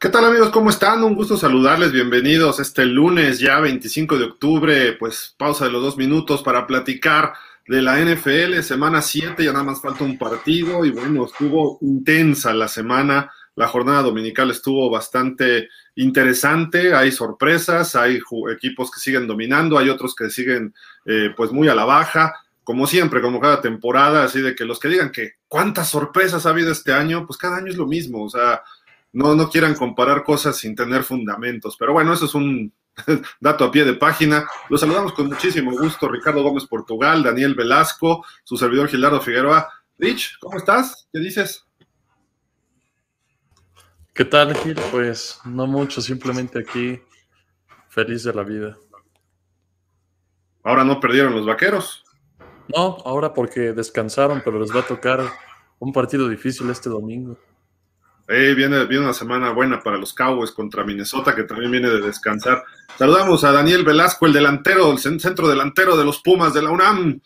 ¿Qué tal amigos? ¿Cómo están? Un gusto saludarles. Bienvenidos este lunes ya 25 de octubre, pues pausa de los dos minutos para platicar de la NFL, semana 7, ya nada más falta un partido y bueno, estuvo intensa la semana, la jornada dominical estuvo bastante interesante, hay sorpresas, hay equipos que siguen dominando, hay otros que siguen eh, pues muy a la baja, como siempre, como cada temporada, así de que los que digan que cuántas sorpresas ha habido este año, pues cada año es lo mismo, o sea, no, no quieran comparar cosas sin tener fundamentos. Pero bueno, eso es un dato a pie de página. Los saludamos con muchísimo gusto, Ricardo Gómez Portugal, Daniel Velasco, su servidor Gilardo Figueroa. Rich, ¿cómo estás? ¿Qué dices? ¿Qué tal, Gil? Pues no mucho, simplemente aquí feliz de la vida. Ahora no perdieron los vaqueros. No, ahora porque descansaron, pero les va a tocar un partido difícil este domingo. Eh, viene, viene una semana buena para los Cowboys contra Minnesota, que también viene de descansar. Saludamos a Daniel Velasco, el delantero, el centro delantero de los Pumas de la UNAM.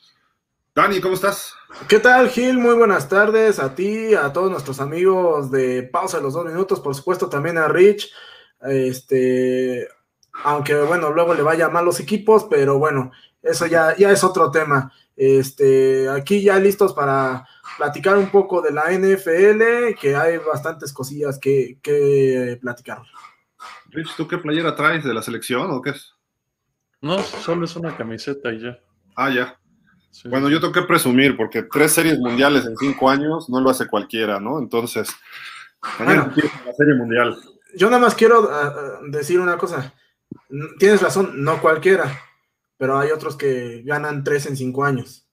Dani, ¿cómo estás? ¿Qué tal, Gil? Muy buenas tardes a ti, a todos nuestros amigos de Pausa de los Dos Minutos, por supuesto también a Rich. Este, aunque bueno, luego le vaya mal los equipos, pero bueno, eso ya, ya es otro tema. Este, aquí ya listos para platicar un poco de la NFL, que hay bastantes cosillas que, que platicar. Rich, ¿tú qué playera traes de la selección o qué es? No, solo es una camiseta y ya. Ah, ya. Bueno, yo tengo que presumir, porque tres series mundiales en cinco años no lo hace cualquiera, ¿no? Entonces, bueno, la serie mundial. Yo nada más quiero ah, ah, decir una cosa. Tienes razón, no cualquiera, pero hay otros que ganan tres en cinco años.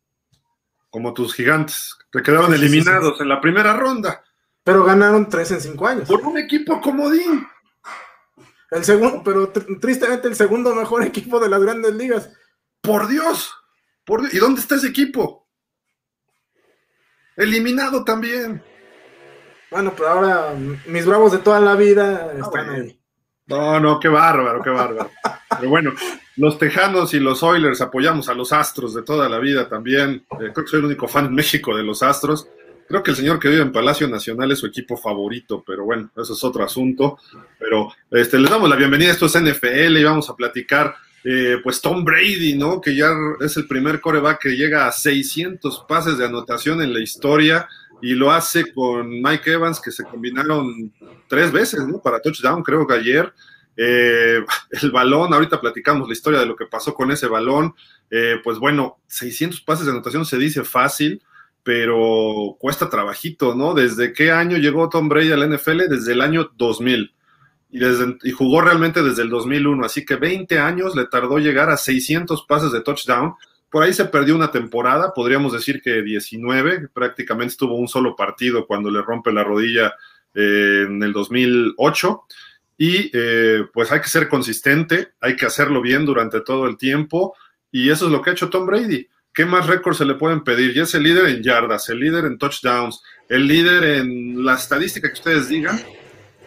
Como tus gigantes, que quedaron eliminados en la primera ronda. Pero ganaron tres en cinco años. Por un equipo comodín. El segundo, pero tristemente el segundo mejor equipo de las grandes ligas. Por Dios. ¿Y dónde está ese equipo? Eliminado también. Bueno, pero ahora mis bravos de toda la vida ah, están ahí. No, no, qué bárbaro, qué bárbaro. Pero bueno, los Tejanos y los Oilers apoyamos a los Astros de toda la vida también. Eh, creo que soy el único fan en México de los Astros. Creo que el señor que vive en Palacio Nacional es su equipo favorito, pero bueno, eso es otro asunto. Pero este, les damos la bienvenida, esto es NFL y vamos a platicar eh, pues Tom Brady, ¿no? Que ya es el primer coreback que llega a 600 pases de anotación en la historia y lo hace con Mike Evans, que se combinaron tres veces, ¿no? Para touchdown, creo que ayer. Eh, el balón, ahorita platicamos la historia de lo que pasó con ese balón. Eh, pues bueno, 600 pases de anotación se dice fácil, pero cuesta trabajito, ¿no? ¿Desde qué año llegó Tom Brady al NFL? Desde el año 2000 y, jugó realmente desde el 2001, así que 20 años le tardó llegar a 600 pases de touchdown. Por ahí se perdió una temporada, podríamos decir que 19, prácticamente estuvo un solo partido cuando le rompe la rodilla eh, en el 2008. Y eh, pues hay que ser consistente, hay que hacerlo bien durante todo el tiempo. Y eso es lo que ha hecho Tom Brady. ¿Qué más récords se le pueden pedir? Y es el líder en yardas, el líder en touchdowns, el líder en la estadística que ustedes digan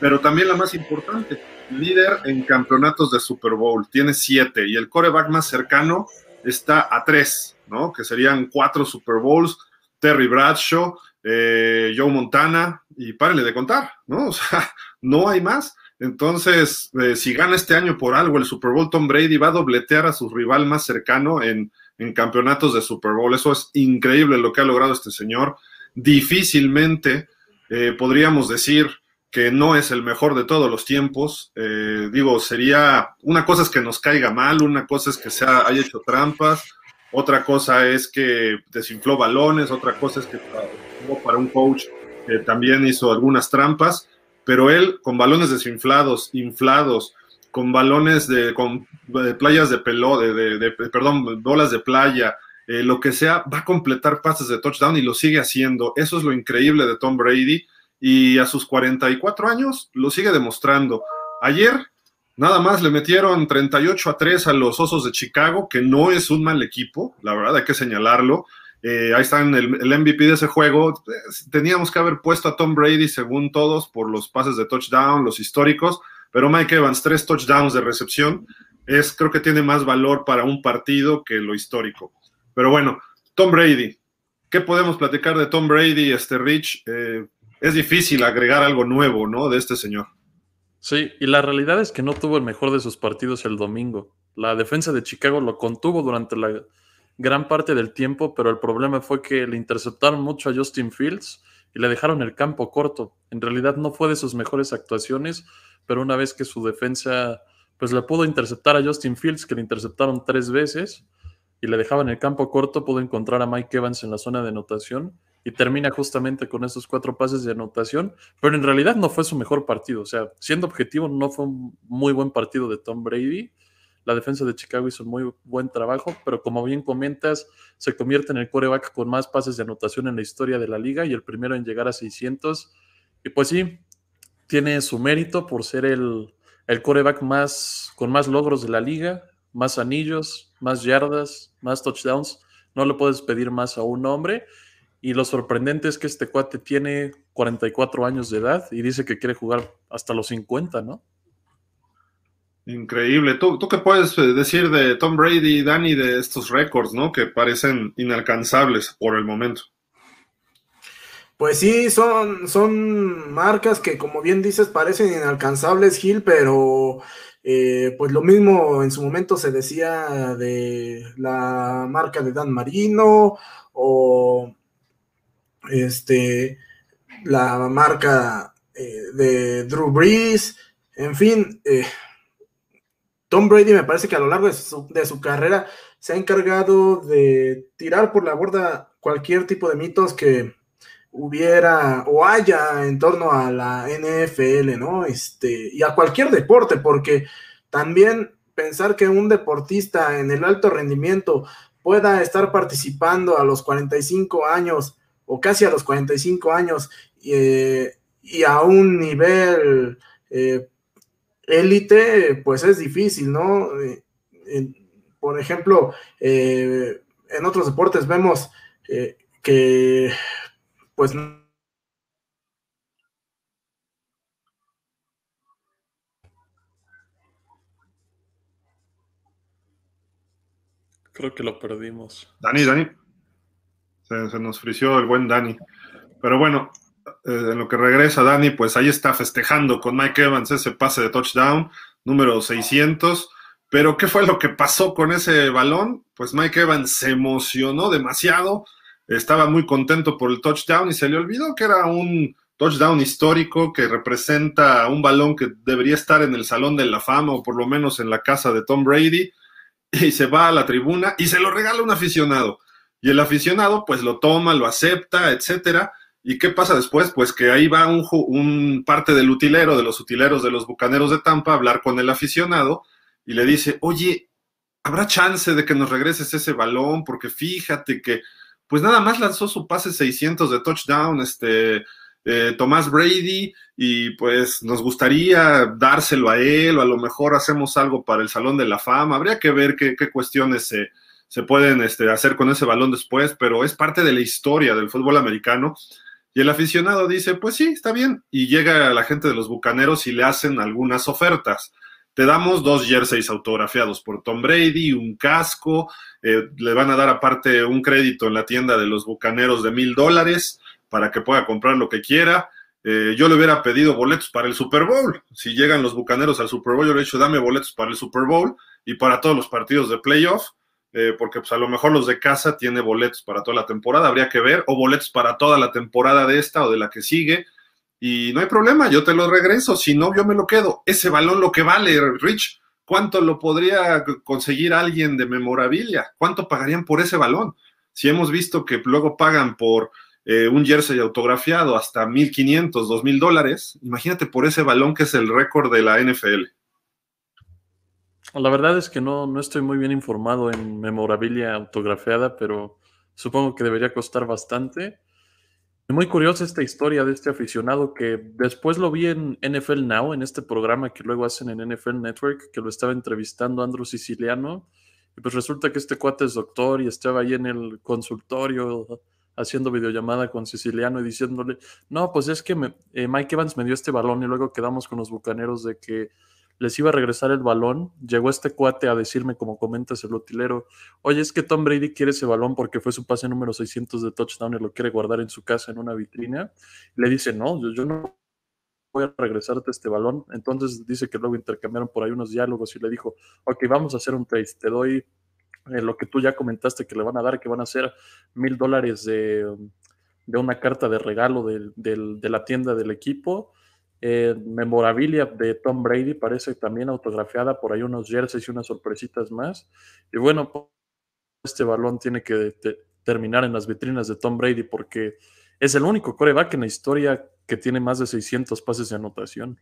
pero también la más importante, líder en campeonatos de Super Bowl, tiene siete y el coreback más cercano está a tres, ¿no? Que serían cuatro Super Bowls, Terry Bradshaw, eh, Joe Montana y párenle de contar, ¿no? O sea, no hay más. Entonces, eh, si gana este año por algo el Super Bowl, Tom Brady va a dobletear a su rival más cercano en, en campeonatos de Super Bowl. Eso es increíble lo que ha logrado este señor. Difícilmente eh, podríamos decir que no es el mejor de todos los tiempos. Eh, digo, sería, una cosa es que nos caiga mal, una cosa es que se haya hecho trampas, otra cosa es que desinfló balones, otra cosa es que para un coach también hizo algunas trampas, pero él con balones desinflados, inflados, con balones de, con playas de pelo, de, perdón, bolas de playa, eh, lo que sea, va a completar pases de touchdown y lo sigue haciendo. Eso es lo increíble de Tom Brady y a sus 44 años lo sigue demostrando. Ayer nada más le metieron 38 a 3 a los Osos de Chicago, que no es un mal equipo, la verdad hay que señalarlo. Eh, ahí está el, el, MVP de ese juego. Teníamos que haber puesto a Tom Brady, según todos, por los pases de touchdown, los históricos, pero Mike Evans, tres touchdowns de recepción, es, creo que tiene más valor para un partido que lo histórico. Pero bueno, Tom Brady, ¿qué podemos platicar de Tom Brady, este Rich? Eh, es difícil agregar algo nuevo, ¿no? De este señor. Sí, y la realidad es que no tuvo el mejor de sus partidos el domingo. La defensa de Chicago lo contuvo durante la gran parte del tiempo, pero el problema fue que le interceptaron mucho a Justin Fields y le dejaron el campo corto. En realidad no fue de sus mejores actuaciones, pero una vez que su defensa pues le pudo interceptar a Justin Fields, que le interceptaron tres veces, y le dejaban el campo corto, pudo encontrar a Mike Evans en la zona de anotación y termina justamente con esos cuatro pases de anotación, pero en realidad no fue su mejor partido, o sea, siendo objetivo, no fue un muy buen partido de Tom Brady. La defensa de Chicago hizo un muy buen trabajo, pero como bien comentas, se convierte en el quarterback con más pases de anotación en la historia de la liga y el primero en llegar a 600. Y pues sí, tiene su mérito por ser el, el quarterback más, con más logros de la liga, más anillos, más yardas, más touchdowns. No le puedes pedir más a un hombre. Y lo sorprendente es que este cuate tiene 44 años de edad y dice que quiere jugar hasta los 50, ¿no? Increíble. ¿Tú, ¿Tú qué puedes eh, decir de Tom Brady y Danny de estos récords, ¿no? Que parecen inalcanzables por el momento. Pues sí, son, son marcas que, como bien dices, parecen inalcanzables, Gil, pero eh, pues lo mismo en su momento se decía de la marca de Dan Marino o este, la marca eh, de Drew Brees, en fin, eh, Tom Brady me parece que a lo largo de su, carrera se ha encargado de tirar por la borda cualquier tipo de mitos que hubiera o haya en torno a la NFL, ¿no? Este, y a cualquier deporte, porque también pensar que un deportista en el alto rendimiento pueda estar participando a los 45 años o casi a los 45 años eh, y a un nivel eh, élite, pues es difícil, ¿no? Eh, por ejemplo, en otros deportes vemos que, pues... Creo que lo perdimos. Dani, Dani. Se, nos frició el buen Dani. Pero bueno, eh, en lo que regresa Dani, pues ahí está festejando con Mike Evans ese pase de touchdown, número 600. Pero ¿qué fue lo que pasó con ese balón? Pues Mike Evans se emocionó demasiado, estaba muy contento por el touchdown y se le olvidó que era un touchdown histórico que representa un balón que debería estar en el Salón de la Fama o por lo menos en la casa de Tom Brady y se va a la tribuna y se lo regala un aficionado. Y el aficionado pues lo toma, lo acepta, etcétera. ¿Y qué pasa después? Pues que ahí va un, parte del utilero, de los utileros de los Bucaneros de Tampa, a hablar con el aficionado y le dice, oye, ¿habrá chance de que nos regreses ese balón? Porque fíjate que, pues nada más lanzó su pase 600 de touchdown, este, eh, Tomás Brady, y pues nos gustaría dárselo a él, o a lo mejor hacemos algo para el Salón de la Fama. Habría que ver qué, cuestiones se se pueden este, hacer con ese balón después, pero es parte de la historia del fútbol americano. Y el aficionado dice, pues sí, está bien. Y llega la gente de los Bucaneros y le hacen algunas ofertas. Te damos dos jerseys autografiados por Tom Brady, un casco, eh, le van a dar aparte un crédito en la tienda de los Bucaneros de mil dólares para que pueda comprar lo que quiera. Eh, yo le hubiera pedido boletos para el Super Bowl. Si llegan los Bucaneros al Super Bowl, yo le he dicho, dame boletos para el Super Bowl y para todos los partidos de playoff eh, porque pues a lo mejor los de casa tiene boletos para toda la temporada, habría que ver, o boletos para toda la temporada de esta o de la que sigue, y no hay problema, yo te lo regreso, si no, yo me lo quedo. Ese balón lo que vale, Rich, ¿cuánto lo podría conseguir alguien de memorabilia? ¿Cuánto pagarían por ese balón? Si hemos visto que luego pagan por eh, un jersey autografiado hasta 1.500, 2.000 dólares, imagínate por ese balón que es el récord de la NFL. La verdad es que no, no estoy muy bien informado en memorabilia autografiada, pero supongo que debería costar bastante. Muy curiosa esta historia de este aficionado que después lo vi en NFL Now, en este programa que luego hacen en NFL Network, que lo estaba entrevistando Andrew Siciliano. Y pues resulta que este cuate es doctor y estaba ahí en el consultorio haciendo videollamada con Siciliano y diciéndole, no, pues es que eh, Mike Evans me dio este balón y luego quedamos con los bucaneros de que les iba a regresar el balón, llegó este cuate a decirme, como comentas el utilero, oye, es que Tom Brady quiere ese balón porque fue su pase número 600 de touchdown y lo quiere guardar en su casa en una vitrina. le dice, no, yo, no voy a regresarte este balón. Entonces dice que luego intercambiaron por ahí unos diálogos y le dijo, ok, vamos a hacer un trade, te doy eh, lo que tú ya comentaste que le van a dar, que van a ser mil dólares de, una carta de regalo de, la tienda del equipo. Eh, memorabilia de Tom Brady, parece también autografiada por ahí unos jerseys y unas sorpresitas más. Y bueno, este balón tiene que terminar en las vitrinas de Tom Brady porque es el único coreback en la historia que tiene más de 600 pases de anotación.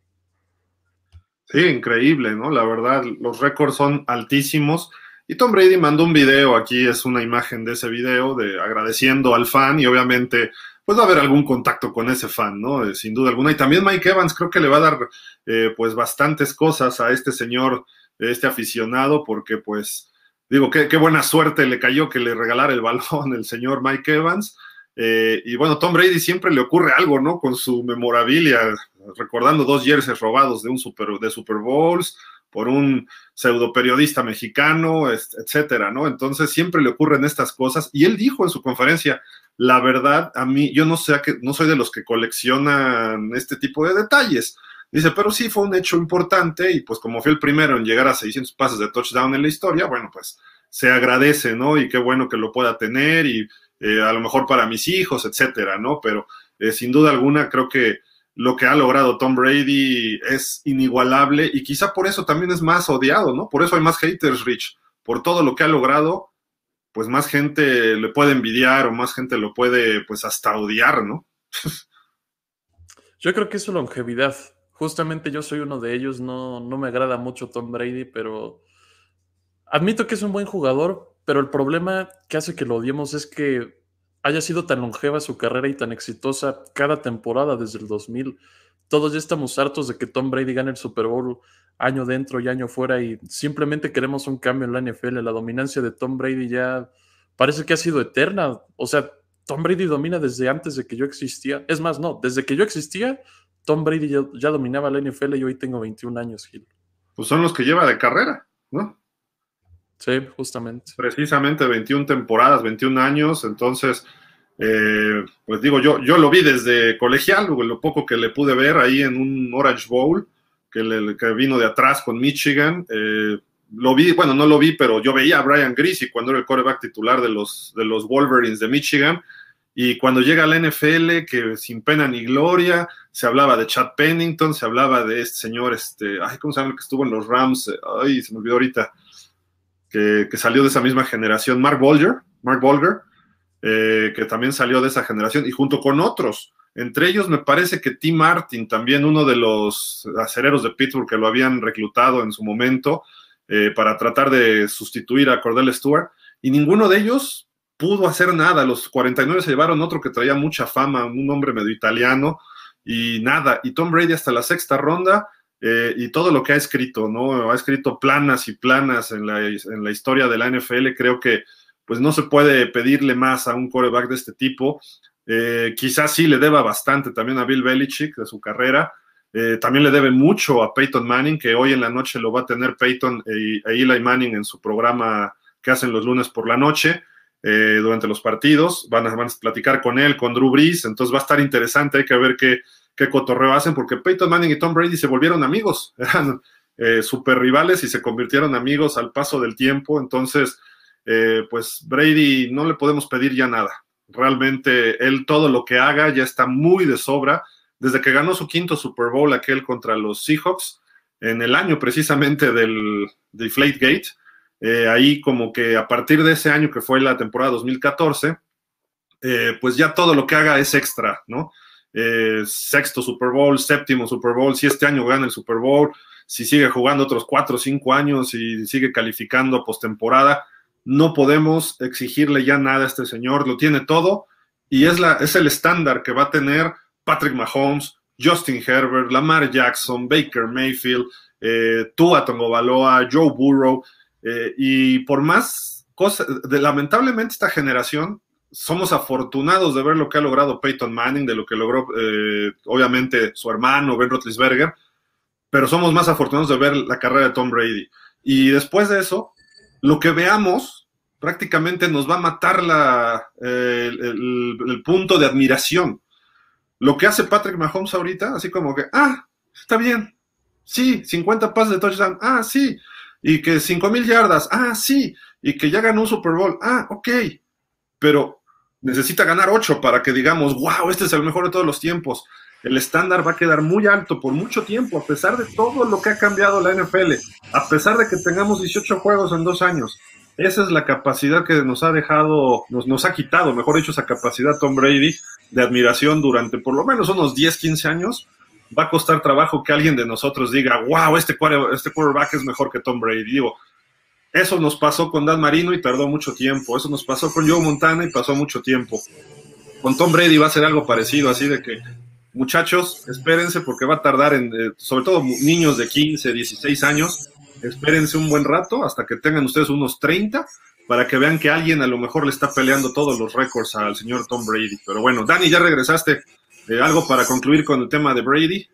Sí, increíble, ¿no? La verdad, los récords son altísimos. Y Tom Brady mandó un video, aquí es una imagen de ese video, de agradeciendo al fan y obviamente pues va a haber algún contacto con ese fan, ¿no? Eh, sin duda alguna. Y también Mike Evans creo que le va a dar eh, pues bastantes cosas a este señor, este aficionado, porque pues digo, qué, buena suerte le cayó que le regalara el balón el señor Mike Evans. Eh, y bueno, Tom Brady siempre le ocurre algo, ¿no? Con su memorabilia, recordando dos jerseys robados de un super, de Super Bowls por un pseudo periodista mexicano, etcétera, ¿no? Entonces siempre le ocurren estas cosas. Y él dijo en su conferencia, la verdad, a mí, yo no sé, no soy de los que coleccionan este tipo de detalles. Dice, pero sí fue un hecho importante y pues como fue el primero en llegar a 600 pases de touchdown en la historia, bueno, pues se agradece, ¿no? Y qué bueno que lo pueda tener y eh, a lo mejor para mis hijos, etcétera, ¿no? Pero eh, sin duda alguna creo que lo que ha logrado Tom Brady es inigualable y quizá por eso también es más odiado, ¿no? Por eso hay más haters, Rich, por todo lo que ha logrado, pues más gente le puede envidiar o más gente lo puede, pues hasta odiar, ¿no? Yo creo que es su longevidad. Justamente yo soy uno de ellos, no, no me agrada mucho Tom Brady, pero admito que es un buen jugador, pero el problema que hace que lo odiemos es que haya sido tan longeva su carrera y tan exitosa cada temporada desde el 2000. Todos ya estamos hartos de que Tom Brady gane el Super Bowl año dentro y año fuera y simplemente queremos un cambio en la NFL. La dominancia de Tom Brady ya parece que ha sido eterna. O sea, Tom Brady domina desde antes de que yo existía. Es más, no, desde que yo existía, Tom Brady ya, dominaba la NFL y hoy tengo 21 años, Gil. Pues son los que lleva de carrera, ¿no? Sí, justamente. Precisamente 21 temporadas, 21 años, entonces, eh, pues digo, yo, yo lo vi desde colegial, lo poco que le pude ver ahí en un Orange Bowl, que, le, que vino de atrás con Michigan. Eh, lo vi, bueno, no lo vi, pero yo veía a Brian Greasy cuando era el quarterback titular de los, de los Wolverines de Michigan. Y cuando llega a la NFL, que sin pena ni gloria, se hablaba de Chad Pennington, se hablaba de este señor, este, ay, ¿cómo se llama el que estuvo en los Rams? Ay, se me olvidó ahorita que, salió de esa misma generación, Mark Bolger, Mark Bolger, eh, que también salió de esa generación, y junto con otros. Entre ellos me parece que Tim Martin, también uno de los acereros de Pittsburgh que lo habían reclutado en su momento eh, para tratar de sustituir a Cordell Stewart, y ninguno de ellos pudo hacer nada. Los 49 se llevaron otro que traía mucha fama, un hombre medio italiano, y nada. Y Tom Brady hasta la sexta ronda eh, y todo lo que ha escrito, ¿no? Ha escrito planas y planas en la, en la, historia de la NFL. Creo que pues no se puede pedirle más a un quarterback de este tipo. Eh, quizás sí le deba bastante también a Bill Belichick de su carrera. Eh, también le debe mucho a Peyton Manning, que hoy en la noche lo va a tener Peyton e, e Eli Manning en su programa que hacen los lunes por la noche. durante los partidos, van a, van a platicar con él, con Drew Brees, entonces va a estar interesante, hay que ver qué, qué cotorreo hacen, porque Peyton Manning y Tom Brady se volvieron amigos, eran eh, super rivales y se convirtieron amigos al paso del tiempo, entonces, eh, pues Brady no le podemos pedir ya nada. Realmente él todo lo que haga ya está muy de sobra. Desde que ganó su quinto Super Bowl aquel contra los Seahawks, en el año precisamente del Deflategate, eh, ahí como que a partir de ese año que fue la temporada 2014, eh, pues ya todo lo que haga es extra, ¿no? Eh, sexto Super Bowl, séptimo Super Bowl, si este año gana el Super Bowl, si sigue jugando otros cuatro o cinco años y sigue calificando postemporada, no podemos exigirle ya nada a este señor, lo tiene todo y es, la, es el estándar que va a tener Patrick Mahomes, Justin Herbert, Lamar Jackson, Baker Mayfield, eh, Tua Tongobaloa, Joe Burrow, eh, y por más cosas, lamentablemente esta generación somos afortunados de ver lo que ha logrado Peyton Manning, de lo que logró, eh, obviamente, su hermano Ben Roethlisberger, pero somos más afortunados de ver la carrera de Tom Brady. Y después de eso, lo que veamos prácticamente nos va a matar la, el, punto de admiración. lo que hace Patrick Mahomes ahorita, así como que, ah, está bien, sí, 50 pases de touchdown, ah, sí, y que 5 mil yardas, ah, sí, y que ya ganó un Super Bowl, ah, ok, pero necesita ganar 8 para que digamos, wow, este es el mejor de todos los tiempos. El estándar va a quedar muy alto por mucho tiempo, a pesar de todo lo que ha cambiado la NFL, a pesar de que tengamos 18 juegos en dos años. Esa es la capacidad que nos ha dejado, nos, nos ha quitado, mejor dicho, esa capacidad Tom Brady de admiración durante por lo menos unos 10, 15 años. Va a costar trabajo que alguien de nosotros diga, wow, este, este quarterback es mejor que Tom Brady. Digo, eso nos pasó con Dan Marino y tardó mucho tiempo. Eso nos pasó con Joe Montana y pasó mucho tiempo. Con Tom Brady va a ser algo parecido, así de que, muchachos, espérense porque va a tardar, en, eh, sobre todo niños de 15, 16 años, espérense un buen rato hasta que tengan ustedes unos 30 para que vean que alguien a lo mejor le está peleando todos los récords al señor Tom Brady. Pero bueno, Dani, ya regresaste. Eh, ¿Algo para concluir con el tema de Brady?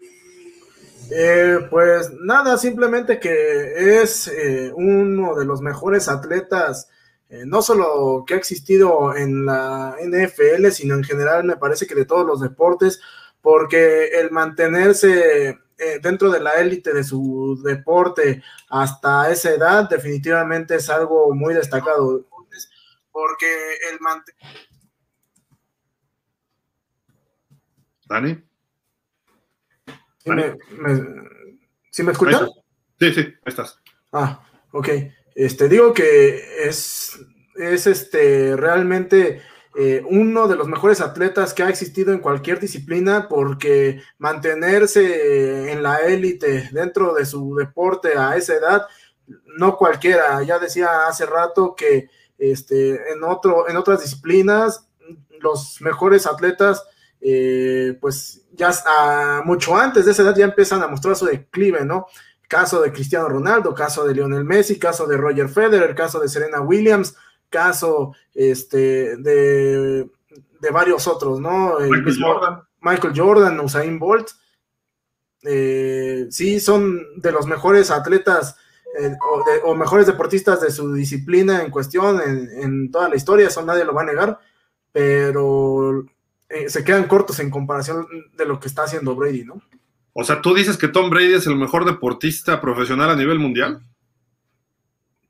Eh, pues nada, simplemente que es eh, uno de los mejores atletas, no solo que ha existido en la NFL, sino en general me parece que de todos los deportes, porque el mantenerse dentro de la élite de su deporte hasta esa edad definitivamente es algo muy destacado, porque el mantener... Dani. ¿Sí me, escuchan? Sí, sí, ahí estás. Ah, ok. Este, digo que es, es este, realmente eh, uno de los mejores atletas que ha existido en cualquier disciplina porque mantenerse en la élite dentro de su deporte a esa edad, no cualquiera. Ya decía hace rato que este, en, otro, en otras disciplinas los mejores atletas eh, pues ya mucho antes de esa edad ya empiezan a mostrar su declive, ¿no? Caso de Cristiano Ronaldo, caso de Lionel Messi, caso de Roger Federer, caso de Serena Williams, caso este, de, varios otros, ¿no? Michael Jordan. Michael Jordan, Usain Bolt. Eh, sí, son de los mejores atletas eh, o, mejores deportistas de su disciplina en cuestión en, en, toda la historia, eso nadie lo va a negar, pero eh, se quedan cortos en comparación de lo que está haciendo Brady, ¿no? O sea, ¿tú dices que Tom Brady es el mejor deportista profesional a nivel mundial?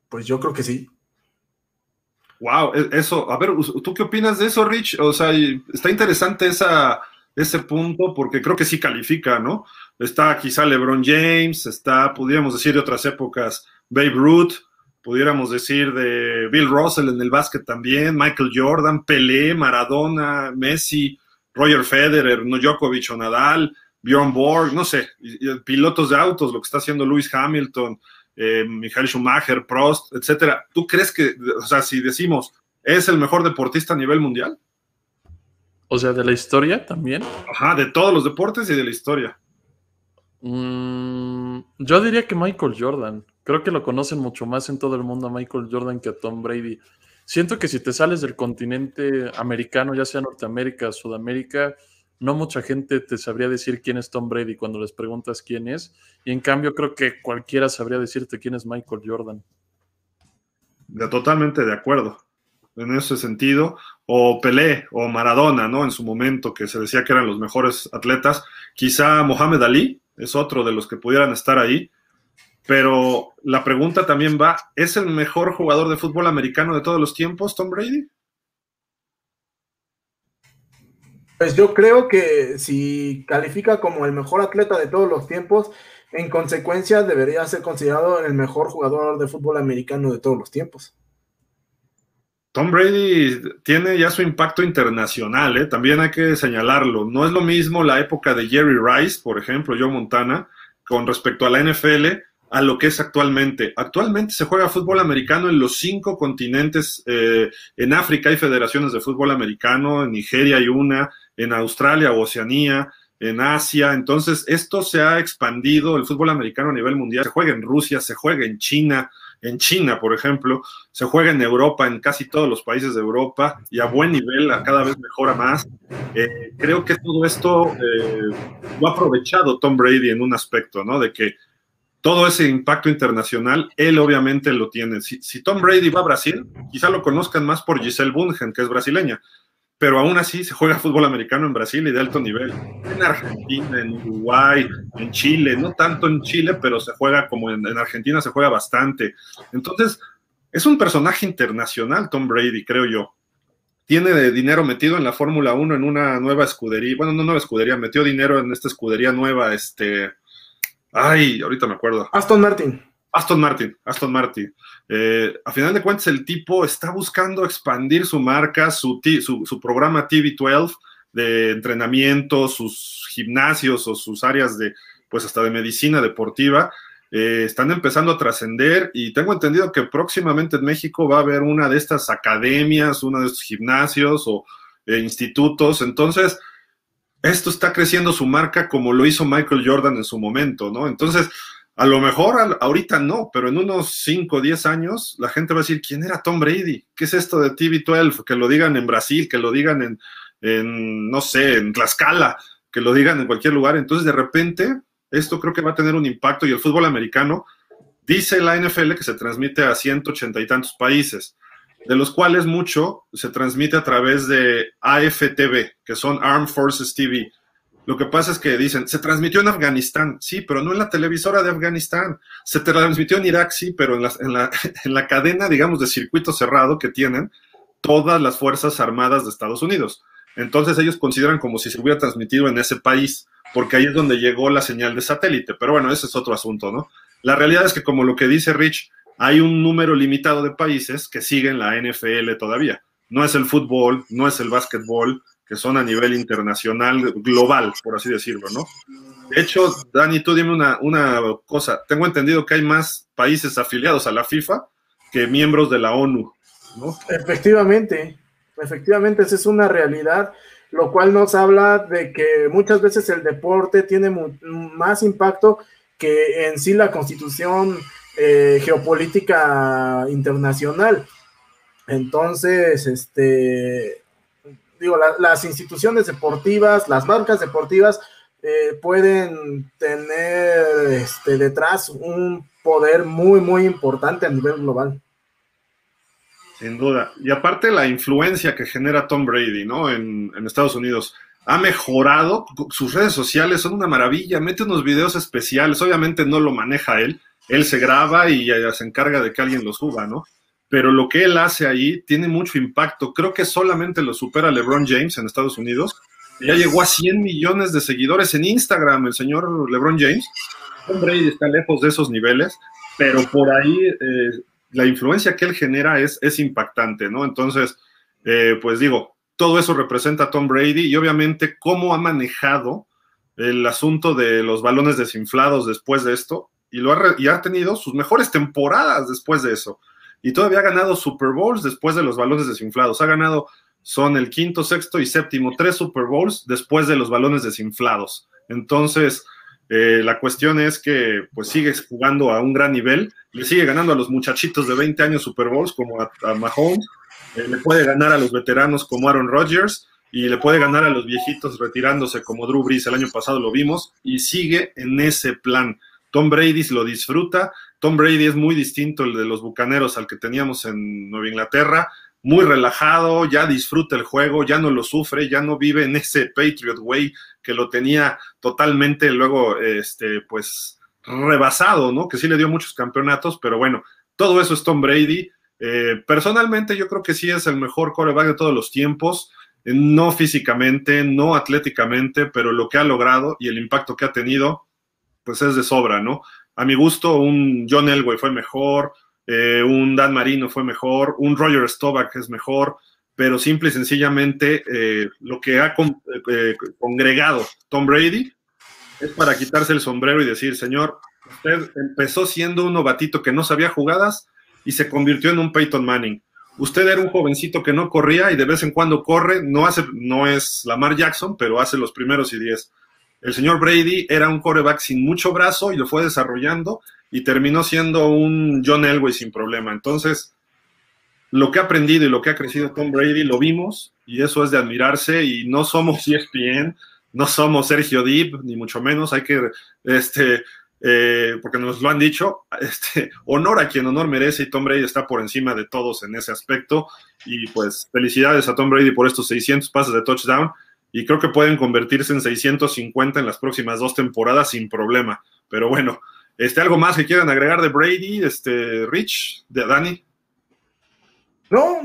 Pues yo creo que sí. Wow, e, eso, a ver, ¿tú qué opinas de eso, Rich? O sea, está interesante esa, ese punto porque creo que sí califica, ¿no? Está quizá LeBron James, está, pudiéramos decir de otras épocas, Babe Ruth, pudiéramos decir de Bill Russell en el básquet también, Michael Jordan, Pelé, Maradona, Messi, Roger Federer, no Djokovic o Nadal, Bjorn Borg, no sé, pilotos de autos, lo que está haciendo Lewis Hamilton, eh, Michael Schumacher, Prost, etcétera. ¿Tú crees que, o sea, si decimos, es el mejor deportista a nivel mundial? O sea, de la historia también. Ajá, de todos los deportes y de la historia. Mm, yo diría que Michael Jordan. Creo que lo conocen mucho más en todo el mundo a Michael Jordan que a Tom Brady. Siento que si te sales del continente americano, ya sea Norteamérica, Sudamérica, no mucha gente te sabría decir quién es Tom Brady cuando les preguntas quién es. Y en cambio creo que cualquiera sabría decirte quién es Michael Jordan. totalmente de acuerdo en ese sentido. O Pelé o Maradona, ¿no? En su momento que se decía que eran los mejores atletas. Quizá Mohamed Ali es otro de los que pudieran estar ahí. Pero la pregunta también va, ¿es el mejor jugador de fútbol americano de todos los tiempos, Tom Brady? Pues yo creo que si califica como el mejor atleta de todos los tiempos, en consecuencia debería ser considerado el mejor jugador de fútbol americano de todos los tiempos. Tom Brady tiene ya su impacto internacional, ¿eh? también hay que señalarlo. No es lo mismo la época de Jerry Rice, por ejemplo, Joe Montana, con respecto a la NFL, a lo que es actualmente. Actualmente se juega fútbol americano en los cinco continentes. Eh, en África hay federaciones de fútbol americano, en Nigeria hay una, en Australia o Oceanía, en Asia. Entonces, esto se ha expandido, el fútbol americano a nivel mundial. Se juega en Rusia, se juega en China, en China, por ejemplo, se juega en Europa, en casi todos los países de Europa y a buen nivel, a cada vez mejora más. Eh, creo que todo esto eh, lo ha aprovechado Tom Brady en un aspecto, ¿no? De que todo ese impacto internacional, él obviamente lo tiene. Si, Tom Brady va a Brasil, quizá lo conozcan más por Giselle Bundchen, que es brasileña, pero aún así se juega fútbol americano en Brasil y de alto nivel. En Argentina, en Uruguay, en Chile, no tanto en Chile, pero se juega como en, Argentina se juega bastante. Entonces, es un personaje internacional Tom Brady, creo yo. Tiene dinero metido en la Fórmula 1 en una nueva escudería, bueno, no nueva escudería, metió dinero en esta escudería nueva, este, ay, ahorita me acuerdo. Aston Martin. Aston Martin, Aston Martin. Eh, a final de cuentas, el tipo está buscando expandir su marca, su, programa TV12 de entrenamiento, sus gimnasios o sus áreas de, pues hasta de medicina deportiva. Eh, están empezando a trascender y tengo entendido que próximamente en México va a haber una de estas academias, uno de estos gimnasios o eh, institutos. Entonces, esto está creciendo su marca como lo hizo Michael Jordan en su momento, ¿no? Entonces, a lo mejor ahorita no, pero en unos 5 o 10 años la gente va a decir, ¿quién era Tom Brady? ¿Qué es esto de TV12? Que lo digan en Brasil, que lo digan en, no sé, en Tlaxcala, que lo digan en cualquier lugar. Entonces, de repente, esto creo que va a tener un impacto y el fútbol americano, dice la NFL que se transmite a 180 y tantos países, de los cuales mucho se transmite a través de AFTV, que son Armed Forces TV lo que pasa es que dicen, se transmitió en Afganistán, sí, pero no en la televisora de Afganistán. Se transmitió en Irak, sí, pero en la, en la, cadena, digamos, de circuito cerrado que tienen todas las Fuerzas Armadas de Estados Unidos. Entonces ellos consideran como si se hubiera transmitido en ese país, porque ahí es donde llegó la señal de satélite. Pero bueno, ese es otro asunto, ¿no? La realidad es que como lo que dice Rich, hay un número limitado de países que siguen la NFL todavía. No es el fútbol, no es el básquetbol, que son a nivel internacional, global, por así decirlo, ¿no? De hecho, Dani, tú dime una, una cosa. Tengo entendido que hay más países afiliados a la FIFA que miembros de la ONU, ¿no? Efectivamente, efectivamente, esa es una realidad, lo cual nos habla de que muchas veces el deporte tiene más impacto que en sí la constitución eh, geopolítica internacional. Entonces, este, digo, las instituciones deportivas, las marcas deportivas eh, pueden tener este, detrás un poder muy, muy importante a nivel global. Sin duda. Y aparte la influencia que genera Tom Brady, ¿no? En, en Estados Unidos. Ha mejorado, sus redes sociales son una maravilla, mete unos videos especiales, obviamente no lo maneja él, él se graba y se encarga de que alguien lo suba, ¿no? Pero lo que él hace ahí tiene mucho impacto. Creo que solamente lo supera LeBron James en Estados Unidos. Ya llegó a 100 millones de seguidores en Instagram el señor LeBron James. Tom Brady está lejos de esos niveles, pero por ahí eh, la influencia que él genera es, es impactante, ¿no? Entonces, eh, pues digo, todo eso representa a Tom Brady y obviamente cómo ha manejado el asunto de los balones desinflados después de esto y, lo y ha tenido sus mejores temporadas después de eso y todavía ha ganado Super Bowls después de los balones desinflados. Ha ganado, son el quinto, sexto y séptimo, tres Super Bowls después de los balones desinflados. Entonces, eh, la cuestión es que pues sigue jugando a un gran nivel, le sigue ganando a los muchachitos de 20 años Super Bowls como a, Mahomes, eh, le puede ganar a los veteranos como Aaron Rodgers y le puede ganar a los viejitos retirándose como Drew Brees, el año pasado lo vimos, y sigue en ese plan. Tom Brady lo disfruta, Tom Brady es muy distinto el de los Bucaneros al que teníamos en Nueva Inglaterra, muy relajado, ya disfruta el juego, ya no lo sufre, ya no vive en ese Patriot Way que lo tenía totalmente luego, este, pues, rebasado, ¿no? Que sí le dio muchos campeonatos, pero bueno, todo eso es Tom Brady. Eh, personalmente yo creo que sí es el mejor coreback de todos los tiempos, eh, no físicamente, no atléticamente, pero lo que ha logrado y el impacto que ha tenido, pues es de sobra, ¿no? a mi gusto, un John Elway fue mejor, eh, un Dan Marino fue mejor, un Roger Staubach es mejor, pero simple y sencillamente eh, lo que ha eh, congregado Tom Brady es para quitarse el sombrero y decir, señor, usted empezó siendo un novatito que no sabía jugadas y se convirtió en un Peyton Manning. Usted era un jovencito que no corría y de vez en cuando corre, no, hace, no es Lamar Jackson, pero hace los primeros y diez. El señor Brady era un coreback sin mucho brazo y lo fue desarrollando y terminó siendo un John Elway sin problema. Entonces, lo que ha aprendido y lo que ha crecido Tom Brady lo vimos y eso es de admirarse y no somos ESPN, no somos Sergio Dip, ni mucho menos. Hay que este, eh, porque nos lo han dicho, este, honor a quien honor merece y Tom Brady está por encima de todos en ese aspecto. Y pues felicidades a Tom Brady por estos 600 pases de touchdown y creo que pueden convertirse en 650 en las próximas dos temporadas sin problema. Pero bueno, este, ¿algo más que quieran agregar de Brady, este, Rich, de Dani? No,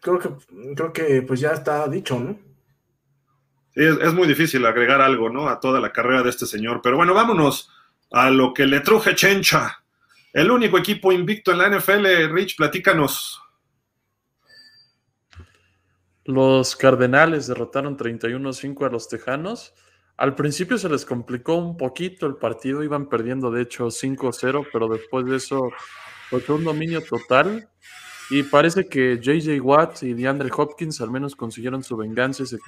creo que, creo que pues ya está dicho, ¿no? Sí, es, muy difícil agregar algo, ¿no? A toda la carrera de este señor. Pero bueno, vámonos a lo que le truje Chencha. El único equipo invicto en la NFL, Rich, platícanos. Los Cardenales derrotaron 31-5 a los Tejanos. Al principio se les complicó un poquito el partido, iban perdiendo de hecho 5-0, pero después de eso fue un dominio total. Y parece que JJ Watt y DeAndre Hopkins al menos consiguieron su venganza y se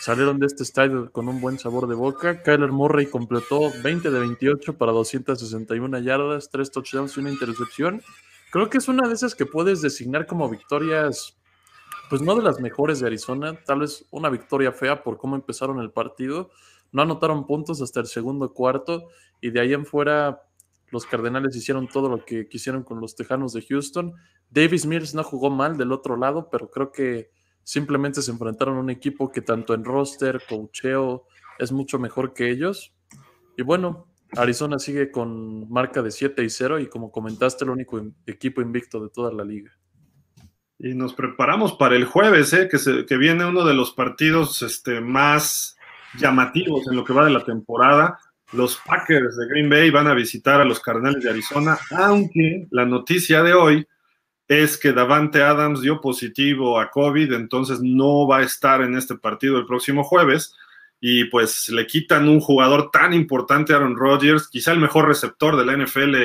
salieron de este estadio con un buen sabor de boca. Kyler Murray completó 20 de 28 para 261 yardas, 3 touchdowns y una intercepción. Creo que es una de esas que puedes designar como victorias, pues no de las mejores de Arizona, tal vez una victoria fea por cómo empezaron el partido. No anotaron puntos hasta el segundo cuarto y de ahí en fuera los Cardenales hicieron todo lo que quisieron con los Tejanos de Houston. Davis Mills no jugó mal del otro lado, pero creo que simplemente se enfrentaron a un equipo que tanto en roster, cocheo, es mucho mejor que ellos. Y bueno, Arizona sigue con marca de 7 y 0 y como comentaste, el único equipo invicto de toda la liga. Y nos preparamos para el jueves, ¿eh? que, que viene uno de los partidos este, más llamativos en lo que va de la temporada. Los Packers de Green Bay van a visitar a los Cardenales de Arizona, aunque la noticia de hoy es que Davante Adams dio positivo a COVID, entonces no va a estar en este partido el próximo jueves. Y pues le quitan un jugador tan importante, Aaron Rodgers, quizá el mejor receptor de la NFL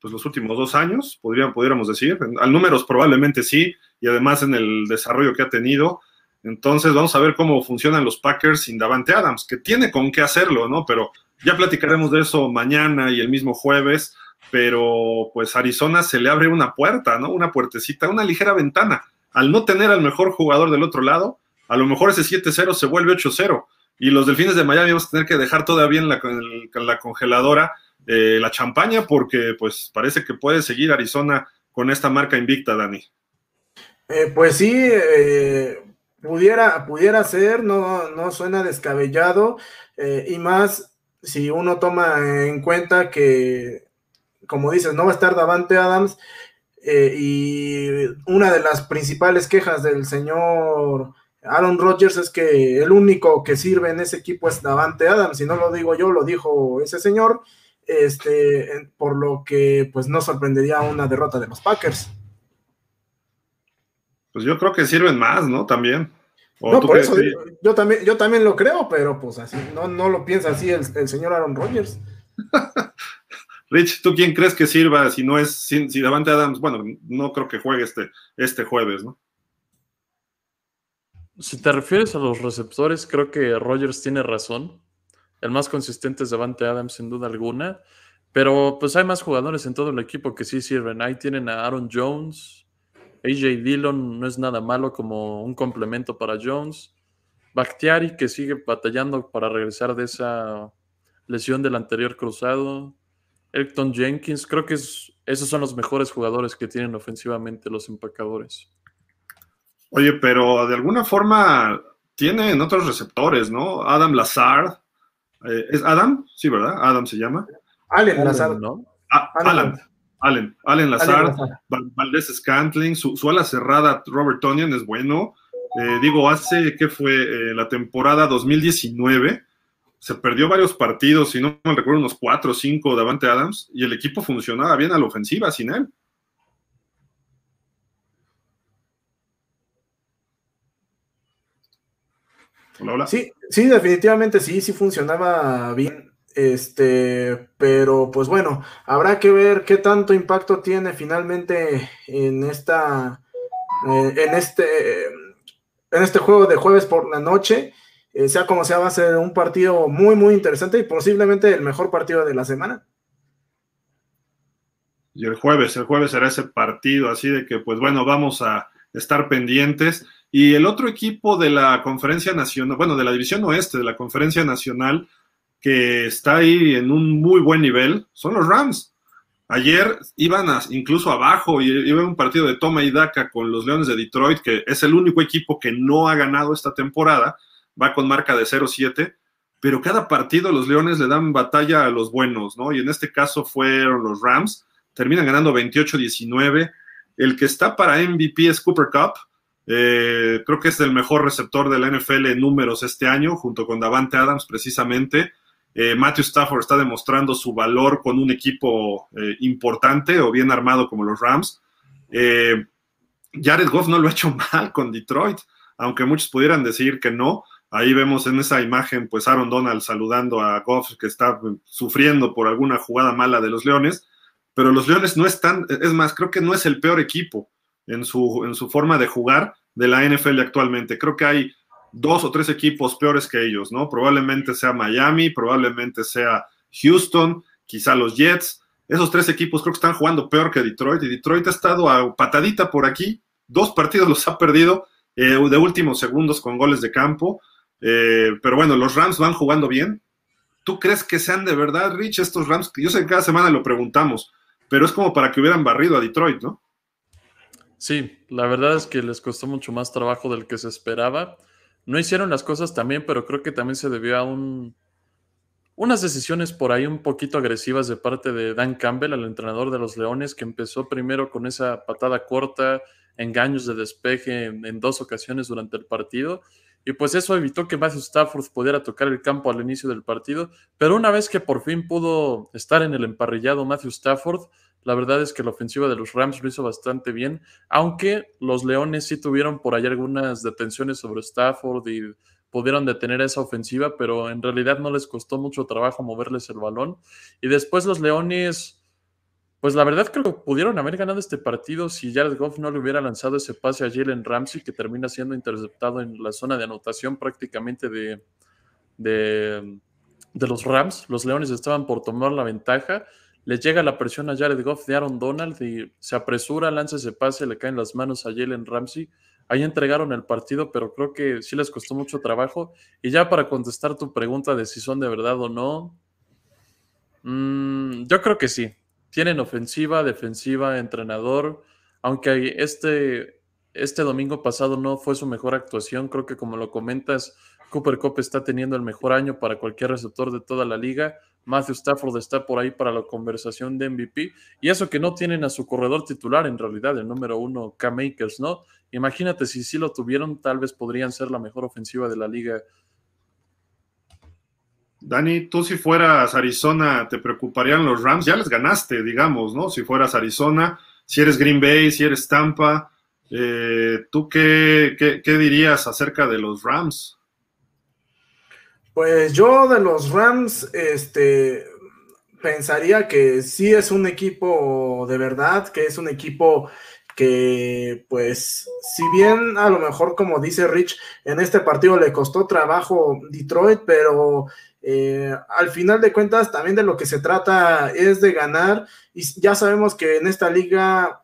pues los últimos dos años, podríamos, pudiéramos decir. Al números probablemente sí, y además en el desarrollo que ha tenido. Entonces vamos a ver cómo funcionan los Packers sin Davante Adams, que tiene con qué hacerlo, ¿no? Pero ya platicaremos de eso mañana y el mismo jueves, pero pues Arizona se le abre una puerta, ¿no? Una puertecita, una ligera ventana. Al no tener al mejor jugador del otro lado, a lo mejor ese 7-0 se vuelve 8-0 y los delfines de Miami vamos a tener que dejar todavía en la, la congeladora eh, la champaña porque pues parece que puede seguir Arizona con esta marca invicta, Dani. Eh, pues sí, eh, pudiera, pudiera ser, no, no suena descabellado y más si uno toma en cuenta que, como dices, no va a estar Davante Adams, eh, y una de las principales quejas del señor Aaron Rodgers es que el único que sirve en ese equipo es Davante Adams, y no lo digo yo, lo dijo ese señor, este, por lo que pues no sorprendería una derrota de los Packers. Pues yo creo que sirven más, ¿no? También no, por eso yo, también, yo también lo creo, pero pues así, no, no lo piensa así el, señor Aaron Rodgers. Rich, ¿tú quién crees que sirva si no es, si, si Davante Adams, bueno, no creo que juegue este, este jueves, ¿no? Si te refieres a los receptores, creo que Rodgers tiene razón. El más consistente es Davante Adams, sin duda alguna. Pero pues hay más jugadores en todo el equipo que sí sirven. Ahí tienen a Aaron Jones, AJ Dillon no es nada malo como un complemento para Jones. Bakhtiari que sigue batallando para regresar de esa lesión del anterior cruzado. Elton Jenkins, creo que esos son los mejores jugadores que tienen ofensivamente los empacadores. Oye, pero de alguna forma tienen otros receptores, ¿no? Adam Lazard. Eh, ¿Es Adam? Sí, ¿verdad? Adam se llama. Allen Lazard, ¿no? Ah, Alan. Allen, Allen Lazar, Valdés Scantling, su, ala cerrada Robert Tonian es bueno. Eh, digo, hace que fue eh, la temporada 2019, se perdió varios partidos, si no me recuerdo, unos cuatro o cinco de Avante Adams, y el equipo funcionaba bien a la ofensiva sin él. Hola, hola. Sí, sí, definitivamente sí, sí funcionaba bien. Este, pero pues bueno, habrá que ver qué tanto impacto tiene finalmente en esta, eh, en este, en este juego de jueves por la noche. Eh, sea como sea, va a ser un partido muy, muy interesante y posiblemente el mejor partido de la semana. Y el jueves, el jueves será ese partido, así de que, pues bueno, vamos a estar pendientes. Y el otro equipo de la conferencia nacional, bueno, de la división oeste de la conferencia nacional, que está ahí en un muy buen nivel son los Rams. Ayer iban incluso abajo y iba un partido de toma y daca con los Leones de Detroit, que es el único equipo que no ha ganado esta temporada, va con marca de 0-7, pero cada partido los Leones le dan batalla a los buenos, ¿no? Y en este caso fueron los Rams, terminan ganando 28-19. El que está para MVP es Cooper Cup, eh, creo que es el mejor receptor de la NFL en números este año, junto con Davante Adams precisamente. Eh, Matthew Stafford está demostrando su valor con un equipo eh, importante o bien armado como los Rams. Eh, Jared Goff no lo ha hecho mal con Detroit, aunque muchos pudieran decir que no. Ahí vemos en esa imagen, pues Aaron Donald saludando a Goff, que está sufriendo por alguna jugada mala de los Leones, pero los Leones no están, es más, creo que no es el peor equipo en su, en su forma de jugar de la NFL actualmente. Creo que hay dos o tres equipos peores que ellos, ¿no? Probablemente sea Miami, probablemente sea Houston, quizá los Jets. Esos tres equipos creo que están jugando peor que Detroit y Detroit ha estado a patadita por aquí. Dos partidos los ha perdido eh, de últimos segundos con goles de campo. Eh, pero bueno, los Rams van jugando bien. ¿Tú crees que sean de verdad, Rich, estos Rams? Yo sé que cada semana lo preguntamos, pero es como para que hubieran barrido a Detroit, ¿no? Sí, la verdad es que les costó mucho más trabajo del que se esperaba. No hicieron las cosas también, pero creo que también se debió a un, unas decisiones por ahí un poquito agresivas de parte de Dan Campbell, el entrenador de los Leones, que empezó primero con esa patada corta, engaños de despeje en, dos ocasiones durante el partido. Y pues eso evitó que Matthew Stafford pudiera tocar el campo al inicio del partido. Pero una vez que por fin pudo estar en el emparrillado Matthew Stafford, la verdad es que la ofensiva de los Rams lo hizo bastante bien, aunque los Leones sí tuvieron por ahí algunas detenciones sobre Stafford y pudieron detener esa ofensiva, pero en realidad no les costó mucho trabajo moverles el balón. Y después los Leones, pues la verdad creo que pudieron haber ganado este partido si Jared Goff no le hubiera lanzado ese pase a Jalen Ramsey, que termina siendo interceptado en la zona de anotación prácticamente de, de, de los Rams. Los Leones estaban por tomar la ventaja le llega la presión a Jared Goff de Aaron Donald y se apresura, lanza ese pase, le caen las manos a Jalen Ramsey. Ahí entregaron el partido, pero creo que sí les costó mucho trabajo. Y ya para contestar tu pregunta de si son de verdad o no, mm, yo creo que sí. Tienen ofensiva, defensiva, entrenador. Aunque este, este domingo pasado no fue su mejor actuación, creo que como lo comentas, Cooper Cup está teniendo el mejor año para cualquier receptor de toda la liga. Matthew Stafford está por ahí para la conversación de MVP. Y eso que no tienen a su corredor titular, en realidad, el número uno, K-Makers, ¿no? Imagínate si sí lo tuvieron, tal vez podrían ser la mejor ofensiva de la liga. Dani, tú si fueras Arizona, ¿te preocuparían los Rams? Ya les ganaste, digamos, ¿no? Si fueras Arizona, si eres Green Bay, si eres Tampa, eh, ¿tú qué, qué dirías acerca de los Rams? Pues yo de los Rams, este, pensaría que sí es un equipo de verdad, que es un equipo que, pues, si bien a lo mejor, como dice Rich, en este partido le costó trabajo Detroit, pero eh, al final de cuentas también de lo que se trata es de ganar y ya sabemos que en esta liga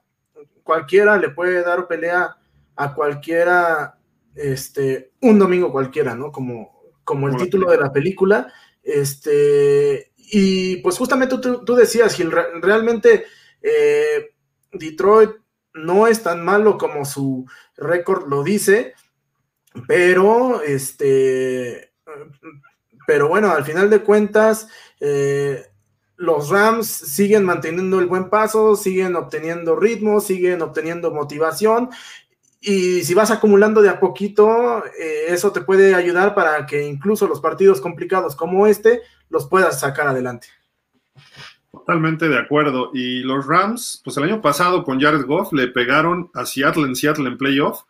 cualquiera le puede dar pelea a cualquiera, este, un domingo cualquiera, ¿no? Como, como el título de la película. Este, y pues justamente tú, decías, Gil, realmente eh, Detroit no es tan malo como su récord lo dice, pero este, pero bueno, al final de cuentas, eh, los Rams siguen manteniendo el buen paso, siguen obteniendo ritmo, siguen obteniendo motivación y si vas acumulando de a poquito, eh, eso te puede ayudar para que incluso los partidos complicados como este los puedas sacar adelante. Totalmente de acuerdo. Y los Rams, pues el año pasado con Jared Goff le pegaron a Seattle en Seattle en playoff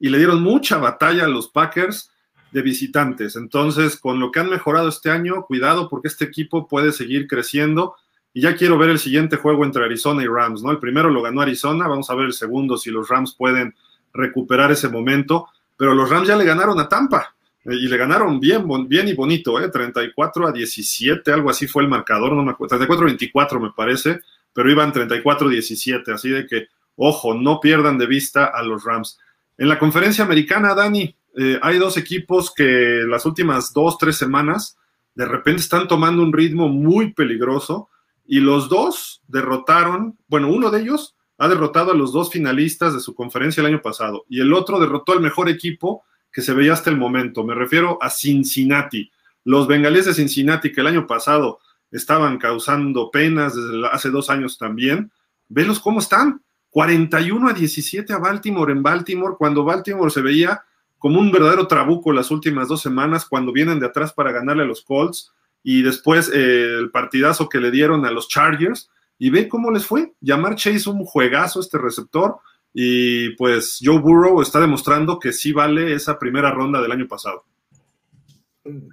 y le dieron mucha batalla a los Packers de visitantes. Entonces, con lo que han mejorado este año, cuidado porque este equipo puede seguir creciendo. Y ya quiero ver el siguiente juego entre Arizona y Rams, ¿no? El primero lo ganó Arizona, vamos a ver el segundo si los Rams pueden recuperar ese momento, pero los Rams ya le ganaron a Tampa eh, y le ganaron bien, bien y bonito, ¿eh? 34 a 17, algo así fue el marcador, no me acuerdo, 34 a 24 me parece, pero iban 34 a 17, así de que, ojo, no pierdan de vista a los Rams. En la conferencia americana, Dani, eh, hay dos equipos que las últimas dos, tres semanas de repente están tomando un ritmo muy peligroso y los dos derrotaron, bueno, uno de ellos ha derrotado a los dos finalistas de su conferencia el año pasado y el otro derrotó al mejor equipo que se veía hasta el momento. Me refiero a Cincinnati. Los bengalíes de Cincinnati que el año pasado estaban causando penas desde hace dos años también. Velos cómo están. 41 a 17 a Baltimore en Baltimore, cuando Baltimore se veía como un verdadero trabuco las últimas dos semanas, cuando vienen de atrás para ganarle a los Colts, y después eh, el partidazo que le dieron a los Chargers, y ve cómo les fue. Llamar Chase un juegazo este receptor, y pues Joe Burrow está demostrando que sí vale esa primera ronda del año pasado.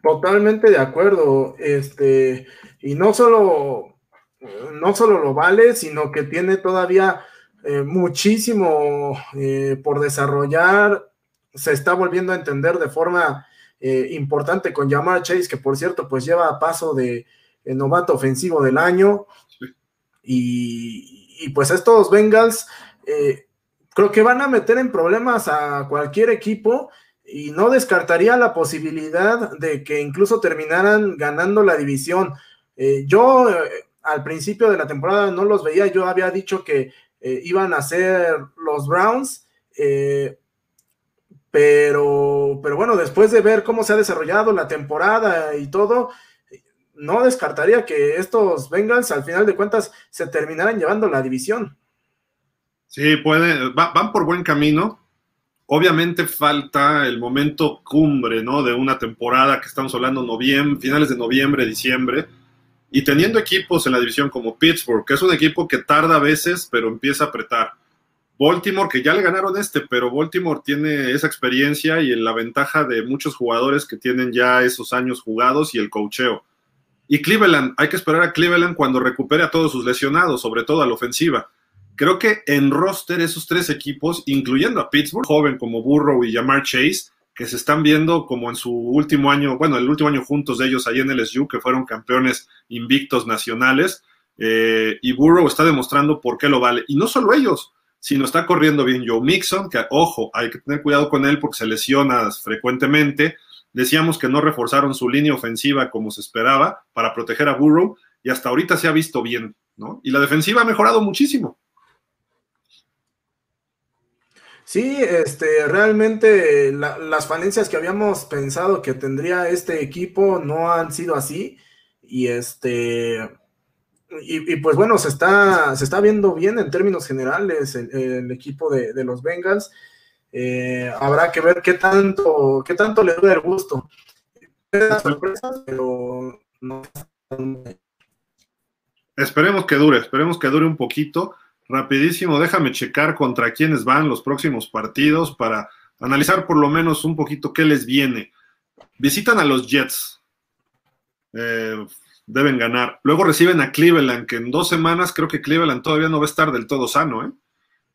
Totalmente de acuerdo. Este, y no solo, no solo lo vale, sino que tiene todavía eh, muchísimo eh, por desarrollar. Se está volviendo a entender de forma eh, importante con Jamar Chase, que por cierto, pues lleva a paso de novato ofensivo del año. Y, pues estos Bengals creo que van a meter en problemas a cualquier equipo y no descartaría la posibilidad de que incluso terminaran ganando la división. Eh, yo eh, al principio de la temporada no los veía, yo había dicho que eh, iban a ser los Browns, pero, pero bueno, después de ver cómo se ha desarrollado la temporada y todo, no descartaría que estos Bengals al final de cuentas se terminaran llevando la división. Sí, pueden, van por buen camino Obviamente falta el momento cumbre, ¿no? De una temporada que estamos hablando noviembre, finales de noviembre, diciembre, y teniendo equipos en la división como Pittsburgh, que es un equipo que tarda a veces, pero empieza a apretar. Baltimore, que ya le ganaron este, pero Baltimore tiene esa experiencia y la ventaja de muchos jugadores que tienen ya esos años jugados y el cocheo. Y Cleveland, hay que esperar a Cleveland cuando recupere a todos sus lesionados, sobre todo a la ofensiva. Creo que en roster esos tres equipos, incluyendo a Pittsburgh, joven como Burrow y Jamar Chase, que se están viendo como en su último año, bueno, el último año juntos de ellos ahí en LSU, que fueron campeones invictos nacionales, eh, y Burrow está demostrando por qué lo vale. Y no solo ellos, sino está corriendo bien Joe Mixon, que ojo, hay que tener cuidado con él porque se lesiona frecuentemente. Decíamos que no reforzaron su línea ofensiva como se esperaba para proteger a Burrow, y hasta ahorita se ha visto bien, ¿no? Y la defensiva ha mejorado muchísimo. Sí, este, realmente las falencias que habíamos pensado que tendría este equipo no han sido así. Y este, y, pues bueno, se está, se está viendo bien en términos generales el, equipo de, los Bengals. Eh, habrá que ver qué tanto, qué tanto le dura el gusto. sorpresas, pero no. Esperemos que dure, esperemos que dure un poquito rapidísimo, déjame checar contra quiénes van los próximos partidos para analizar por lo menos un poquito qué les viene. Visitan a los Jets. Eh, deben ganar. Luego reciben a Cleveland, que en dos semanas creo que Cleveland todavía no va a estar del todo sano. ¿eh?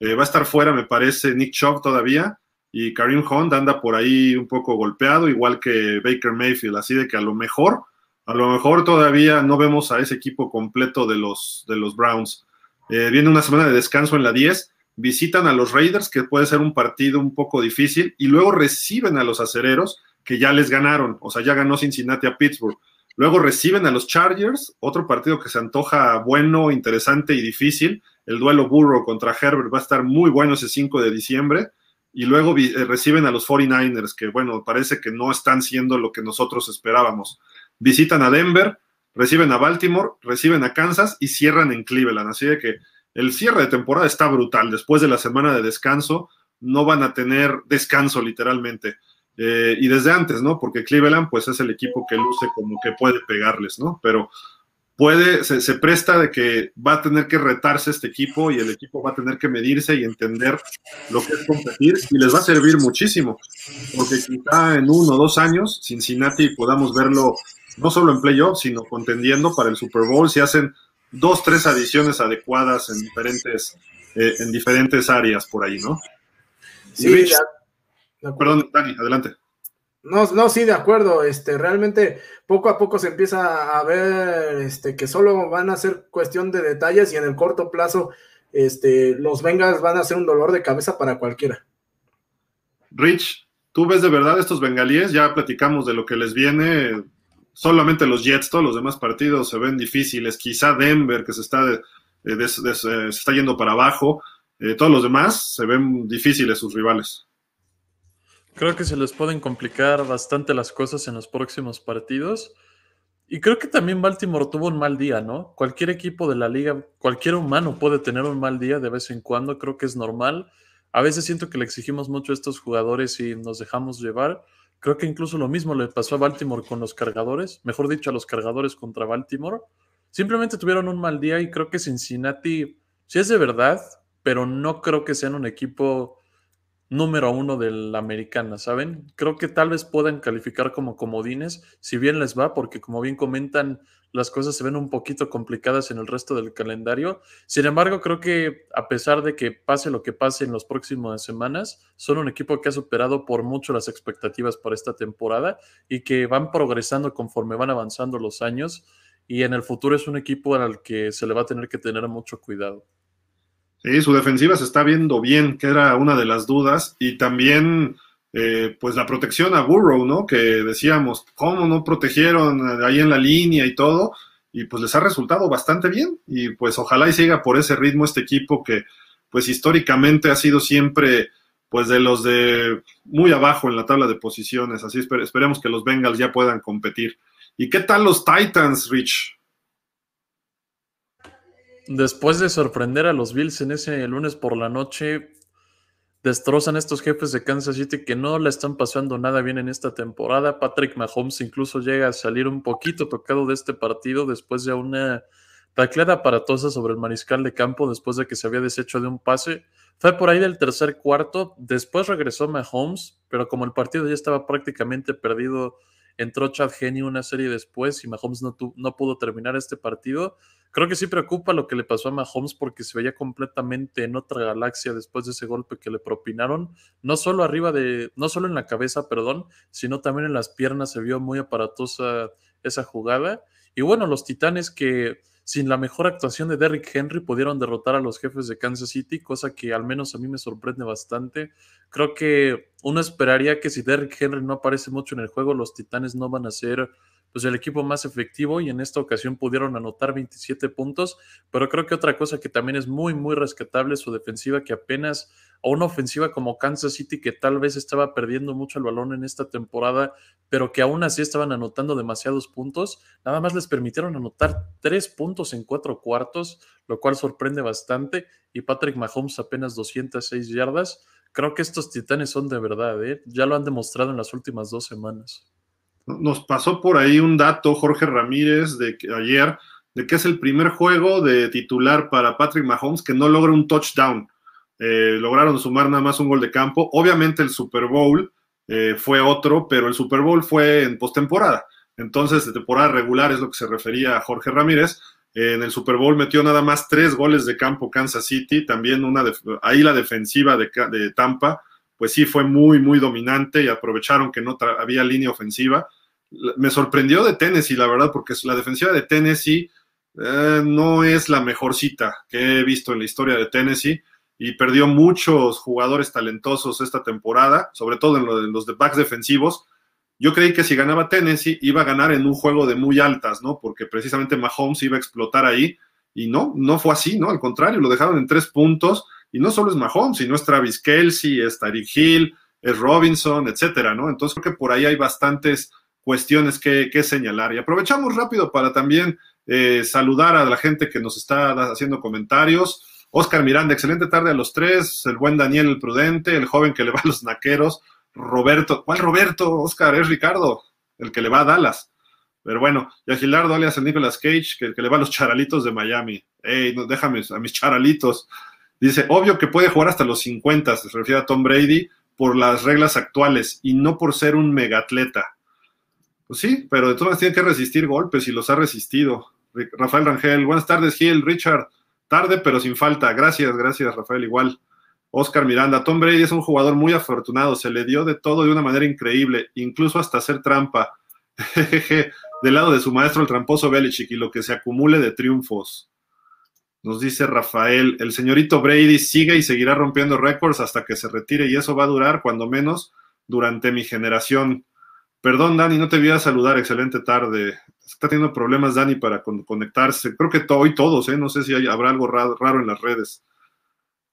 Eh, va a estar fuera, me parece, Nick Chubb todavía. Y Karim Hunt anda por ahí un poco golpeado, igual que Baker Mayfield. Así de que a lo mejor, a lo mejor todavía no vemos a ese equipo completo de los, de los Browns. Eh, viene una semana de descanso en la 10, visitan a los Raiders, que puede ser un partido un poco difícil, y luego reciben a los acereros, que ya les ganaron, o sea, ya ganó Cincinnati a Pittsburgh. Luego reciben a los Chargers, otro partido que se antoja bueno, interesante y difícil. El duelo Burrow contra Herbert va a estar muy bueno ese 5 de diciembre. Y luego eh, reciben a los 49ers, que bueno, parece que no están siendo lo que nosotros esperábamos. Visitan a Denver, reciben a Baltimore, reciben a Kansas y cierran en Cleveland. Así de que el cierre de temporada está brutal. Después de la semana de descanso, no van a tener descanso literalmente. Eh, y desde antes, ¿no? Porque Cleveland, pues es el equipo que luce como que puede pegarles, ¿no? Pero puede, se, se, presta de que va a tener que retarse este equipo y el equipo va a tener que medirse y entender lo que es competir y les va a servir muchísimo, porque quizá en uno o dos años Cincinnati podamos verlo no solo en playoffs, sino contendiendo para el Super Bowl, si hacen dos, tres adiciones adecuadas en diferentes, eh, en diferentes áreas por ahí, ¿no? Sí, perdón, Dani, adelante. No, no, sí, de acuerdo. Este, realmente poco a poco se empieza a ver este, que solo van a ser cuestión de detalles y en el corto plazo este, los Bengals van a ser un dolor de cabeza para cualquiera. Rich, ¿tú ves de verdad estos bengalíes? Ya platicamos de lo que les viene solamente los Jets, todos los demás partidos se ven difíciles. Quizá Denver, que se está, eh, se está yendo para abajo. Eh, todos los demás se ven difíciles sus rivales. Creo que se les pueden complicar bastante las cosas en los próximos partidos. Y creo que también Baltimore tuvo un mal día, ¿no? Cualquier equipo de la liga, cualquier humano puede tener un mal día de vez en cuando, creo que es normal. A veces siento que le exigimos mucho a estos jugadores y nos dejamos llevar. Creo que incluso lo mismo le pasó a Baltimore con los cargadores, mejor dicho, a los cargadores contra Baltimore. Simplemente tuvieron un mal día y creo que Cincinnati, si es de verdad, pero no creo que sean un equipo número uno de la americana, ¿saben? Creo que tal vez puedan calificar como comodines, si bien les va, porque como bien comentan, las cosas se ven un poquito complicadas en el resto del calendario. Sin embargo, creo que a pesar de que pase lo que pase en las próximas semanas, son un equipo que ha superado por mucho las expectativas para esta temporada y que van progresando conforme van avanzando los años y en el futuro es un equipo al que se le va a tener que tener mucho cuidado. Sí, su defensiva se está viendo bien, que era una de las dudas, y también eh, pues la protección a Burrow, ¿no? Que decíamos, ¿cómo no protegieron ahí en la línea y todo? Y pues les ha resultado bastante bien, y pues ojalá y siga por ese ritmo este equipo que pues históricamente ha sido siempre pues de los de muy abajo en la tabla de posiciones, así esperemos que los Bengals ya puedan competir. ¿Y qué tal los Titans, Rich? Después de sorprender a los Bills en ese lunes por la noche, destrozan estos jefes de Kansas City que no le están pasando nada bien en esta temporada. Patrick Mahomes incluso llega a salir un poquito tocado de este partido después de una tacleada aparatosa sobre el mariscal de campo después de que se había deshecho de un pase. Fue por ahí del tercer cuarto, después regresó Mahomes, pero como el partido ya estaba prácticamente perdido, entró Chad Henney una serie después y Mahomes no, no pudo terminar este partido. Creo que sí preocupa lo que le pasó a Mahomes porque se veía completamente en otra galaxia después de ese golpe que le propinaron. No solo arriba de, no solo en la cabeza, perdón, sino también en las piernas se vio muy aparatosa esa jugada. Y bueno, los Titanes que sin la mejor actuación de Derrick Henry pudieron derrotar a los jefes de Kansas City, cosa que al menos a mí me sorprende bastante. Creo que uno esperaría que si Derrick Henry no aparece mucho en el juego, los Titanes no van a ser pues el equipo más efectivo y en esta ocasión pudieron anotar 27 puntos, pero creo que otra cosa que también es muy, muy rescatable es su defensiva que apenas, o una ofensiva como Kansas City que tal vez estaba perdiendo mucho el balón en esta temporada, pero que aún así estaban anotando demasiados puntos, nada más les permitieron anotar tres puntos en cuatro cuartos, lo cual sorprende bastante, y Patrick Mahomes apenas 206 yardas. Creo que estos titanes son de verdad, ¿eh? ya lo han demostrado en las últimas dos semanas. Nos pasó por ahí un dato, Jorge Ramírez, de que, ayer, de que es el primer juego de titular para Patrick Mahomes que no logra un touchdown. Eh, lograron sumar nada más un gol de campo. Obviamente el Super Bowl eh, fue otro, pero el Super Bowl fue en postemporada. Entonces, de temporada regular es lo que se refería a Jorge Ramírez. en el Super Bowl metió nada más tres goles de campo Kansas City, también una ahí la defensiva de, de Tampa pues sí fue muy, muy dominante y aprovecharon que no había línea ofensiva. Me sorprendió de Tennessee, la verdad, porque la defensiva de Tennessee eh, no es la mejor cita que he visto en la historia de Tennessee y perdió muchos jugadores talentosos esta temporada, sobre todo en, los de backs defensivos. Yo creí que si ganaba Tennessee iba a ganar en un juego de muy altas, ¿no? Porque precisamente Mahomes iba a explotar ahí y no, no fue así, ¿no? Al contrario, lo dejaron en tres puntos y no solo es Mahomes, sino es Travis Kelsey, es Tariq Hill, es Robinson, etcétera, ¿no? Entonces creo que por ahí hay bastantes cuestiones que, señalar. Y aprovechamos rápido para también eh, saludar a la gente que nos está haciendo comentarios. Oscar Miranda, excelente tarde a los tres. El buen Daniel el Prudente, el joven que le va a los naqueros. Roberto, ¿cuál Roberto? Oscar, es Ricardo, el que le va a Dallas. Pero bueno, y a Gilardo alias el Nicolas Cage, que, que le va a los charalitos de Miami. Ey, no, déjame a mis charalitos. Dice, obvio que puede jugar hasta los 50, se refiere a Tom Brady, por las reglas actuales y no por ser un megatleta. Pues sí, pero de todas maneras tiene que resistir golpes y los ha resistido. Rafael Rangel, buenas tardes, Gil, Richard. Tarde, pero sin falta. Gracias, gracias, Rafael, igual. Oscar Miranda, Tom Brady es un jugador muy afortunado, se le dio de todo de una manera increíble, incluso hasta hacer trampa. Del lado de su maestro, el tramposo Belichick, y lo que se acumule de triunfos. Nos dice Rafael, el señorito Brady sigue y seguirá rompiendo récords hasta que se retire y eso va a durar cuando menos durante mi generación. Perdón, Dani, no te voy a saludar. Excelente tarde. Está teniendo problemas, Dani, para conectarse. Creo que hoy todos, ¿eh? No sé si habrá algo raro, en las redes.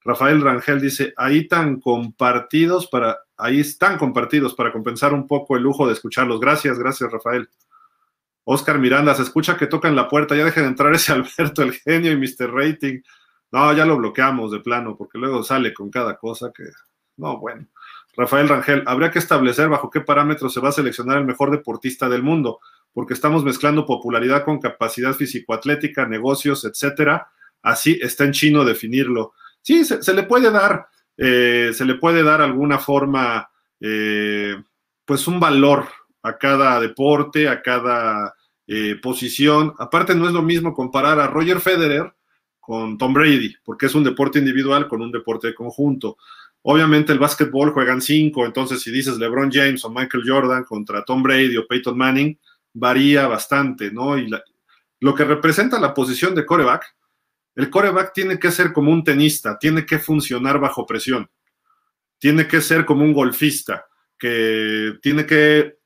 Rafael Rangel dice, ahí tan compartidos para, ahí están compartidos para compensar un poco el lujo de escucharlos. Gracias, gracias, Rafael. Oscar Miranda, se escucha que tocan la puerta, ya dejen de entrar ese Alberto, el genio y Mr. Rating. No, ya lo bloqueamos de plano, porque luego sale con cada cosa que. No, bueno. Rafael Rangel, habría que establecer bajo qué parámetros se va a seleccionar el mejor deportista del mundo, porque estamos mezclando popularidad con capacidad físico-atlética, negocios, etcétera. Así está en chino definirlo. Sí, se, le puede dar, eh, se le puede dar alguna forma, eh, pues un valor a cada deporte, a cada eh, posición. Aparte, no es lo mismo comparar a Roger Federer con Tom Brady, porque es un deporte individual con un deporte de conjunto. Obviamente el básquetbol juegan cinco, entonces si dices LeBron James o Michael Jordan contra Tom Brady o Peyton Manning, varía bastante, ¿no? Y lo que representa la posición de coreback, el coreback tiene que ser como un tenista, tiene que funcionar bajo presión, tiene que ser como un golfista, que tiene que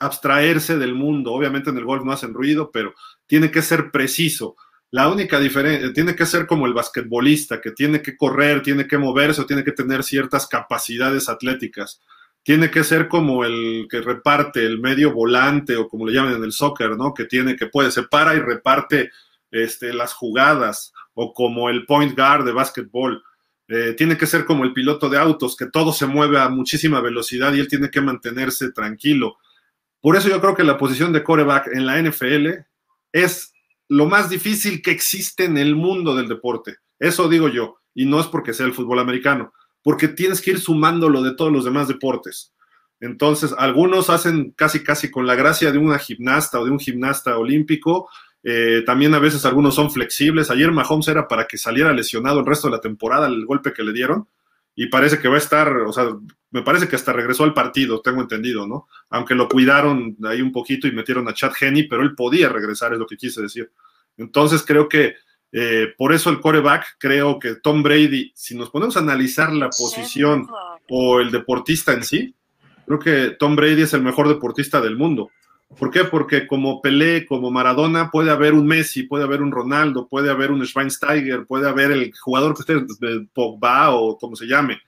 abstraerse del mundo. Obviamente en el golf no hacen ruido, pero tiene que ser preciso la única diferencia, tiene que ser como el basquetbolista, que tiene que correr, tiene que moverse o tiene que tener ciertas capacidades atléticas. Tiene que ser como el que reparte el medio volante o como le llaman en el soccer, ¿no? Que tiene, que puede, se para y reparte este, las jugadas o como el point guard de básquetbol. Eh, tiene que ser como el piloto de autos, que todo se mueve a muchísima velocidad y él tiene que mantenerse tranquilo. Por eso yo creo que la posición de coreback en la NFL es lo más difícil que existe en el mundo del deporte. Eso digo yo, y no es porque sea el fútbol americano, porque tienes que ir sumándolo de todos los demás deportes. Entonces, algunos hacen casi, casi con la gracia de una gimnasta o de un gimnasta olímpico. Eh, también a veces algunos son flexibles. Ayer Mahomes era para que saliera lesionado el resto de la temporada, el golpe que le dieron y parece que va a estar, o sea, me parece que hasta regresó al partido, tengo entendido, ¿no? Aunque lo cuidaron ahí un poquito y metieron a Chad Henney, pero él podía regresar, es lo que quise decir. Entonces creo que eh, por eso el coreback, creo que Tom Brady, si nos ponemos a analizar la posición o el deportista en sí, creo que Tom Brady es el mejor deportista del mundo. ¿Por qué? Porque como Pelé, como Maradona, puede haber un Messi, puede haber un Ronaldo, puede haber un Schweinsteiger, puede haber el jugador que usted, Pogba o como se llame.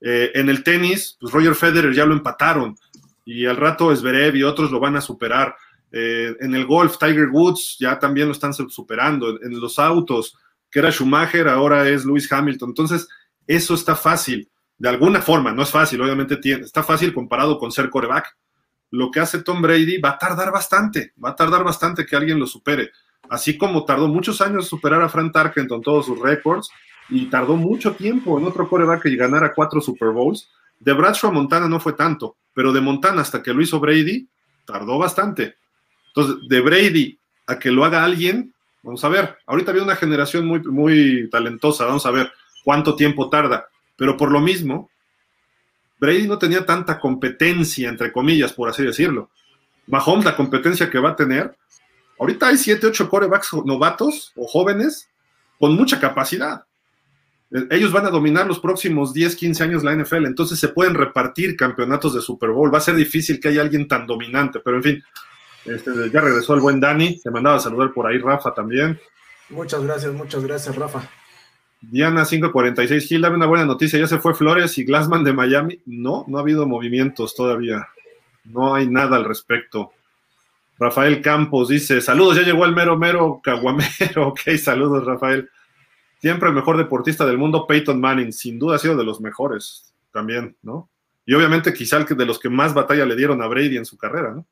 Eh, en el tenis, pues Roger Federer ya lo empataron y al rato Zverev y otros lo van a superar. Eh, en el golf, Tiger Woods ya también lo están superando. En los autos, que era Schumacher, ahora es Lewis Hamilton. Entonces, eso está fácil. De alguna forma, no es fácil, obviamente tiene, está fácil comparado con ser coreback lo que hace Tom Brady va a tardar bastante, va a tardar bastante que alguien lo supere. Así como tardó muchos años superar a Frank Tarkenton todos sus récords y tardó mucho tiempo en otro coreback que ganara cuatro Super Bowls. De Bradshaw a Montana no fue tanto, pero de Montana hasta que lo hizo Brady, tardó bastante. Entonces, de Brady a que lo haga alguien, vamos a ver. Ahorita había una generación muy, muy talentosa, vamos a ver cuánto tiempo tarda. Pero por lo mismo, Brady no tenía tanta competencia, entre comillas, por así decirlo. Mahomes, la competencia que va a tener, ahorita hay 7, 8 corebacks novatos o jóvenes con mucha capacidad. E, ellos van a dominar los próximos 10, 15 años la NFL, entonces se pueden repartir campeonatos de Super Bowl. Va a ser difícil que haya alguien tan dominante, pero en fin, este, ya regresó el buen Dani, te mandaba a saludar por ahí Rafa también. Muchas gracias, muchas gracias Rafa. Diana 546 Gil, dame una buena noticia. ¿Ya se fue Flores y Glassman de Miami? No, no ha habido movimientos todavía. No hay nada al respecto. Rafael Campos dice: Saludos, ya llegó el mero mero caguamero. Ok, saludos, Rafael. Siempre el mejor deportista del mundo, Peyton Manning. Sin duda ha sido de los mejores también, ¿no? Y obviamente quizá el que de los que más batalla le dieron a Brady en su carrera, ¿no?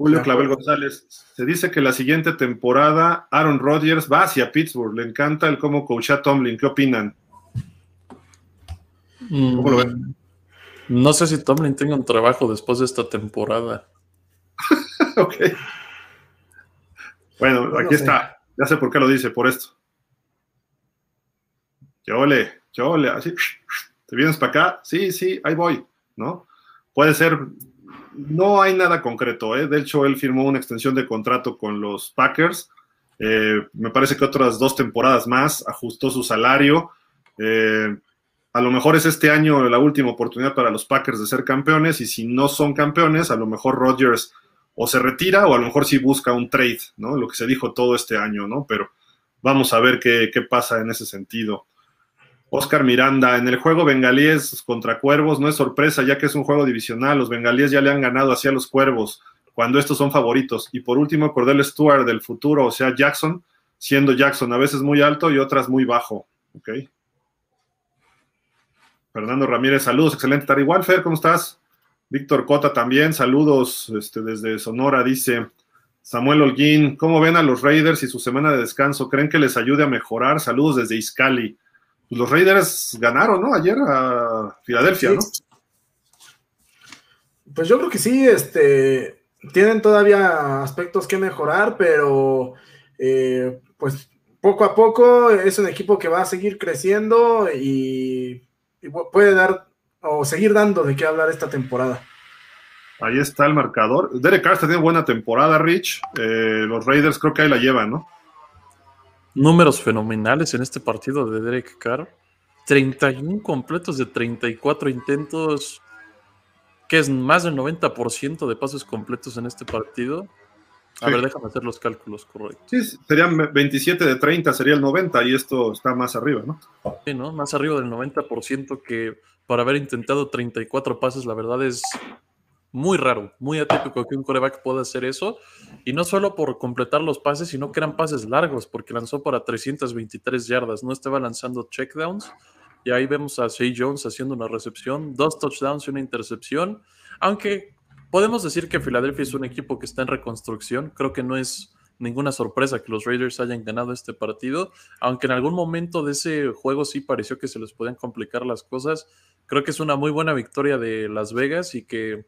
Julio Clavel González, se dice que la siguiente temporada Aaron Rodgers va hacia Pittsburgh. Le encanta el cómo coacha Tomlin. ¿Qué opinan? ¿Cómo lo ven? Mm, no sé si Tomlin tenga un trabajo después de esta temporada. ok. Bueno, aquí está. Ya sé por qué lo dice, por esto. Chole, chole, así. ¿Te vienes para acá? Sí, sí, ahí voy, ¿no? Puede ser no hay nada concreto. ¿eh? De hecho, él firmó una extensión de contrato con los Packers. Eh, me parece que otras dos temporadas más ajustó su salario. Eh, a lo mejor es este año la última oportunidad para los Packers de ser campeones y si no son campeones, a lo mejor Rodgers o se retira o a lo mejor sí busca un trade, ¿no? Lo que se dijo todo este año, ¿no? Pero vamos a ver qué, qué pasa en ese sentido. Oscar Miranda, en el juego bengalíes contra Cuervos no es sorpresa, ya que es un juego divisional. Los bengalíes ya le han ganado hacia los Cuervos, cuando estos son favoritos. Y por último, Cordell Stewart del futuro, o sea, Jackson, siendo Jackson a veces muy alto y otras muy bajo. ¿Ok? Fernando Ramírez, saludos, excelente estar igual, ¿cómo estás? Víctor Cota también, saludos este, desde Sonora, dice Samuel Holguín, ¿cómo ven a los Raiders y su semana de descanso? ¿Creen que les ayude a mejorar? Saludos desde Iscali. Pues los Raiders ganaron, ¿no? Ayer a Filadelfia, ¿no? Pues yo creo que sí, este, tienen todavía aspectos que mejorar, pero eh, pues poco a poco es un equipo que va a seguir creciendo y puede dar o seguir dando de qué hablar esta temporada. Ahí está el marcador. Derek Carr está teniendo buena temporada, Rich. Eh, los Raiders creo que ahí la llevan, ¿no? Números fenomenales en este partido de Derek Carr. 31 completos de 34 intentos, que es más del 90% de pases completos en este partido. A ver, déjame hacer los cálculos correctos. Sí, serían 27 de 30, sería el 90 y esto está más arriba, ¿no? Sí, ¿no? Más arriba del 90% que para haber intentado 34 pases, la verdad es muy raro, muy atípico que un coreback pueda hacer eso. Y no solo por completar los pases, sino que eran pases largos, porque lanzó para 323 yardas, no estaba lanzando checkdowns. Y ahí vemos a Shea Jones haciendo una recepción, dos touchdowns y una intercepción. Aunque podemos decir que Filadelfia es un equipo que está en reconstrucción. Creo que no es ninguna sorpresa que los Raiders hayan ganado este partido. Aunque en algún momento de ese juego sí pareció que se les podían complicar las cosas. Creo que es una muy buena victoria de Las Vegas y que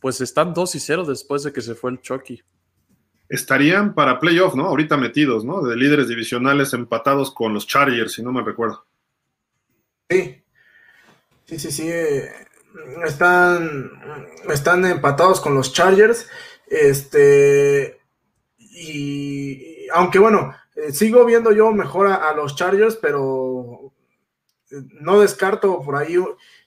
pues están 2 y 0 después de que se fue el Chucky. Estarían para playoff, ¿no? Ahorita metidos, ¿no? De líderes divisionales empatados con los Chargers, si no me recuerdo. Sí, sí, sí, sí. Están, están empatados con los Chargers. Este, y aunque bueno, eh, sigo viendo yo mejor a, los Chargers, pero no descarto por ahí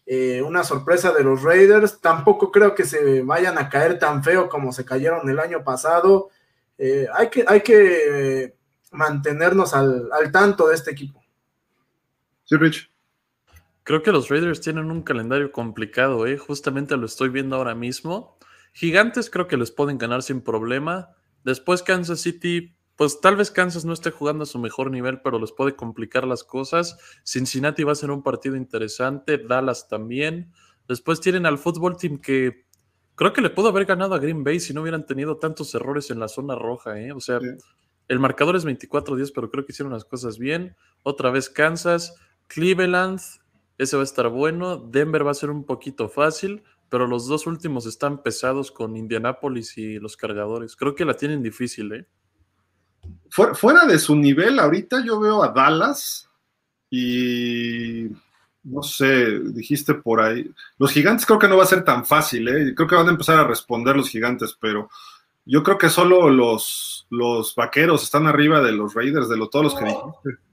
eh, una sorpresa de los Raiders. Tampoco creo que se vayan a caer tan feo como se cayeron el año pasado. Eh, hay que, hay que mantenernos al, al tanto de este equipo. Sí, Rich. Creo que los Raiders tienen un calendario complicado, ¿eh? Justamente lo estoy viendo ahora mismo. Gigantes creo que les pueden ganar sin problema. Después Kansas City, pues tal vez Kansas no esté jugando a su mejor nivel, pero les puede complicar las cosas. Cincinnati va a ser un partido interesante, Dallas también. Después tienen al fútbol team que creo que le pudo haber ganado a Green Bay si no hubieran tenido tantos errores en la zona roja, ¿eh? O sea, el marcador es 24-10, pero creo que hicieron las cosas bien. Otra vez Kansas, Cleveland, ese va a estar bueno. Denver va a ser un poquito fácil, pero los dos últimos están pesados con Indianapolis y los cargadores. Creo que la tienen difícil, ¿eh? Fuera de su nivel, ahorita yo veo a Dallas y no sé, dijiste por ahí. Los gigantes creo que no va a ser tan fácil, ¿eh? Creo que van a empezar a responder los gigantes, pero yo creo que solo los, los vaqueros están arriba de los Raiders, de lo, todos los que dijiste.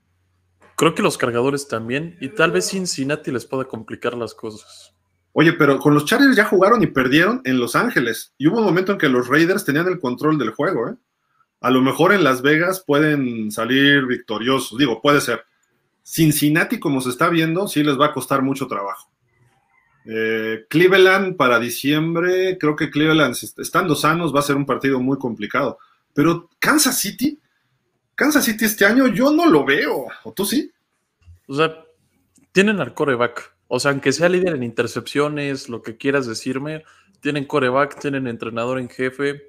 Creo que los cargadores también, y tal vez Cincinnati les pueda complicar las cosas. Oye, pero con los Chargers ya jugaron y perdieron en Los Ángeles. Y hubo un momento en que los Raiders tenían el control del juego, ¿eh? A lo mejor en Las Vegas pueden salir victoriosos. Digo, puede ser. Cincinnati, como se está viendo, sí les va a costar mucho trabajo. Eh, Cleveland para diciembre, creo que Cleveland, estando sanos, va a ser un partido muy complicado. Pero Kansas City, Kansas City este año yo no lo veo. ¿O tú sí? O sea, tienen al coreback. O sea, aunque sea líder en intercepciones, lo que quieras decirme, tienen coreback, tienen entrenador en jefe.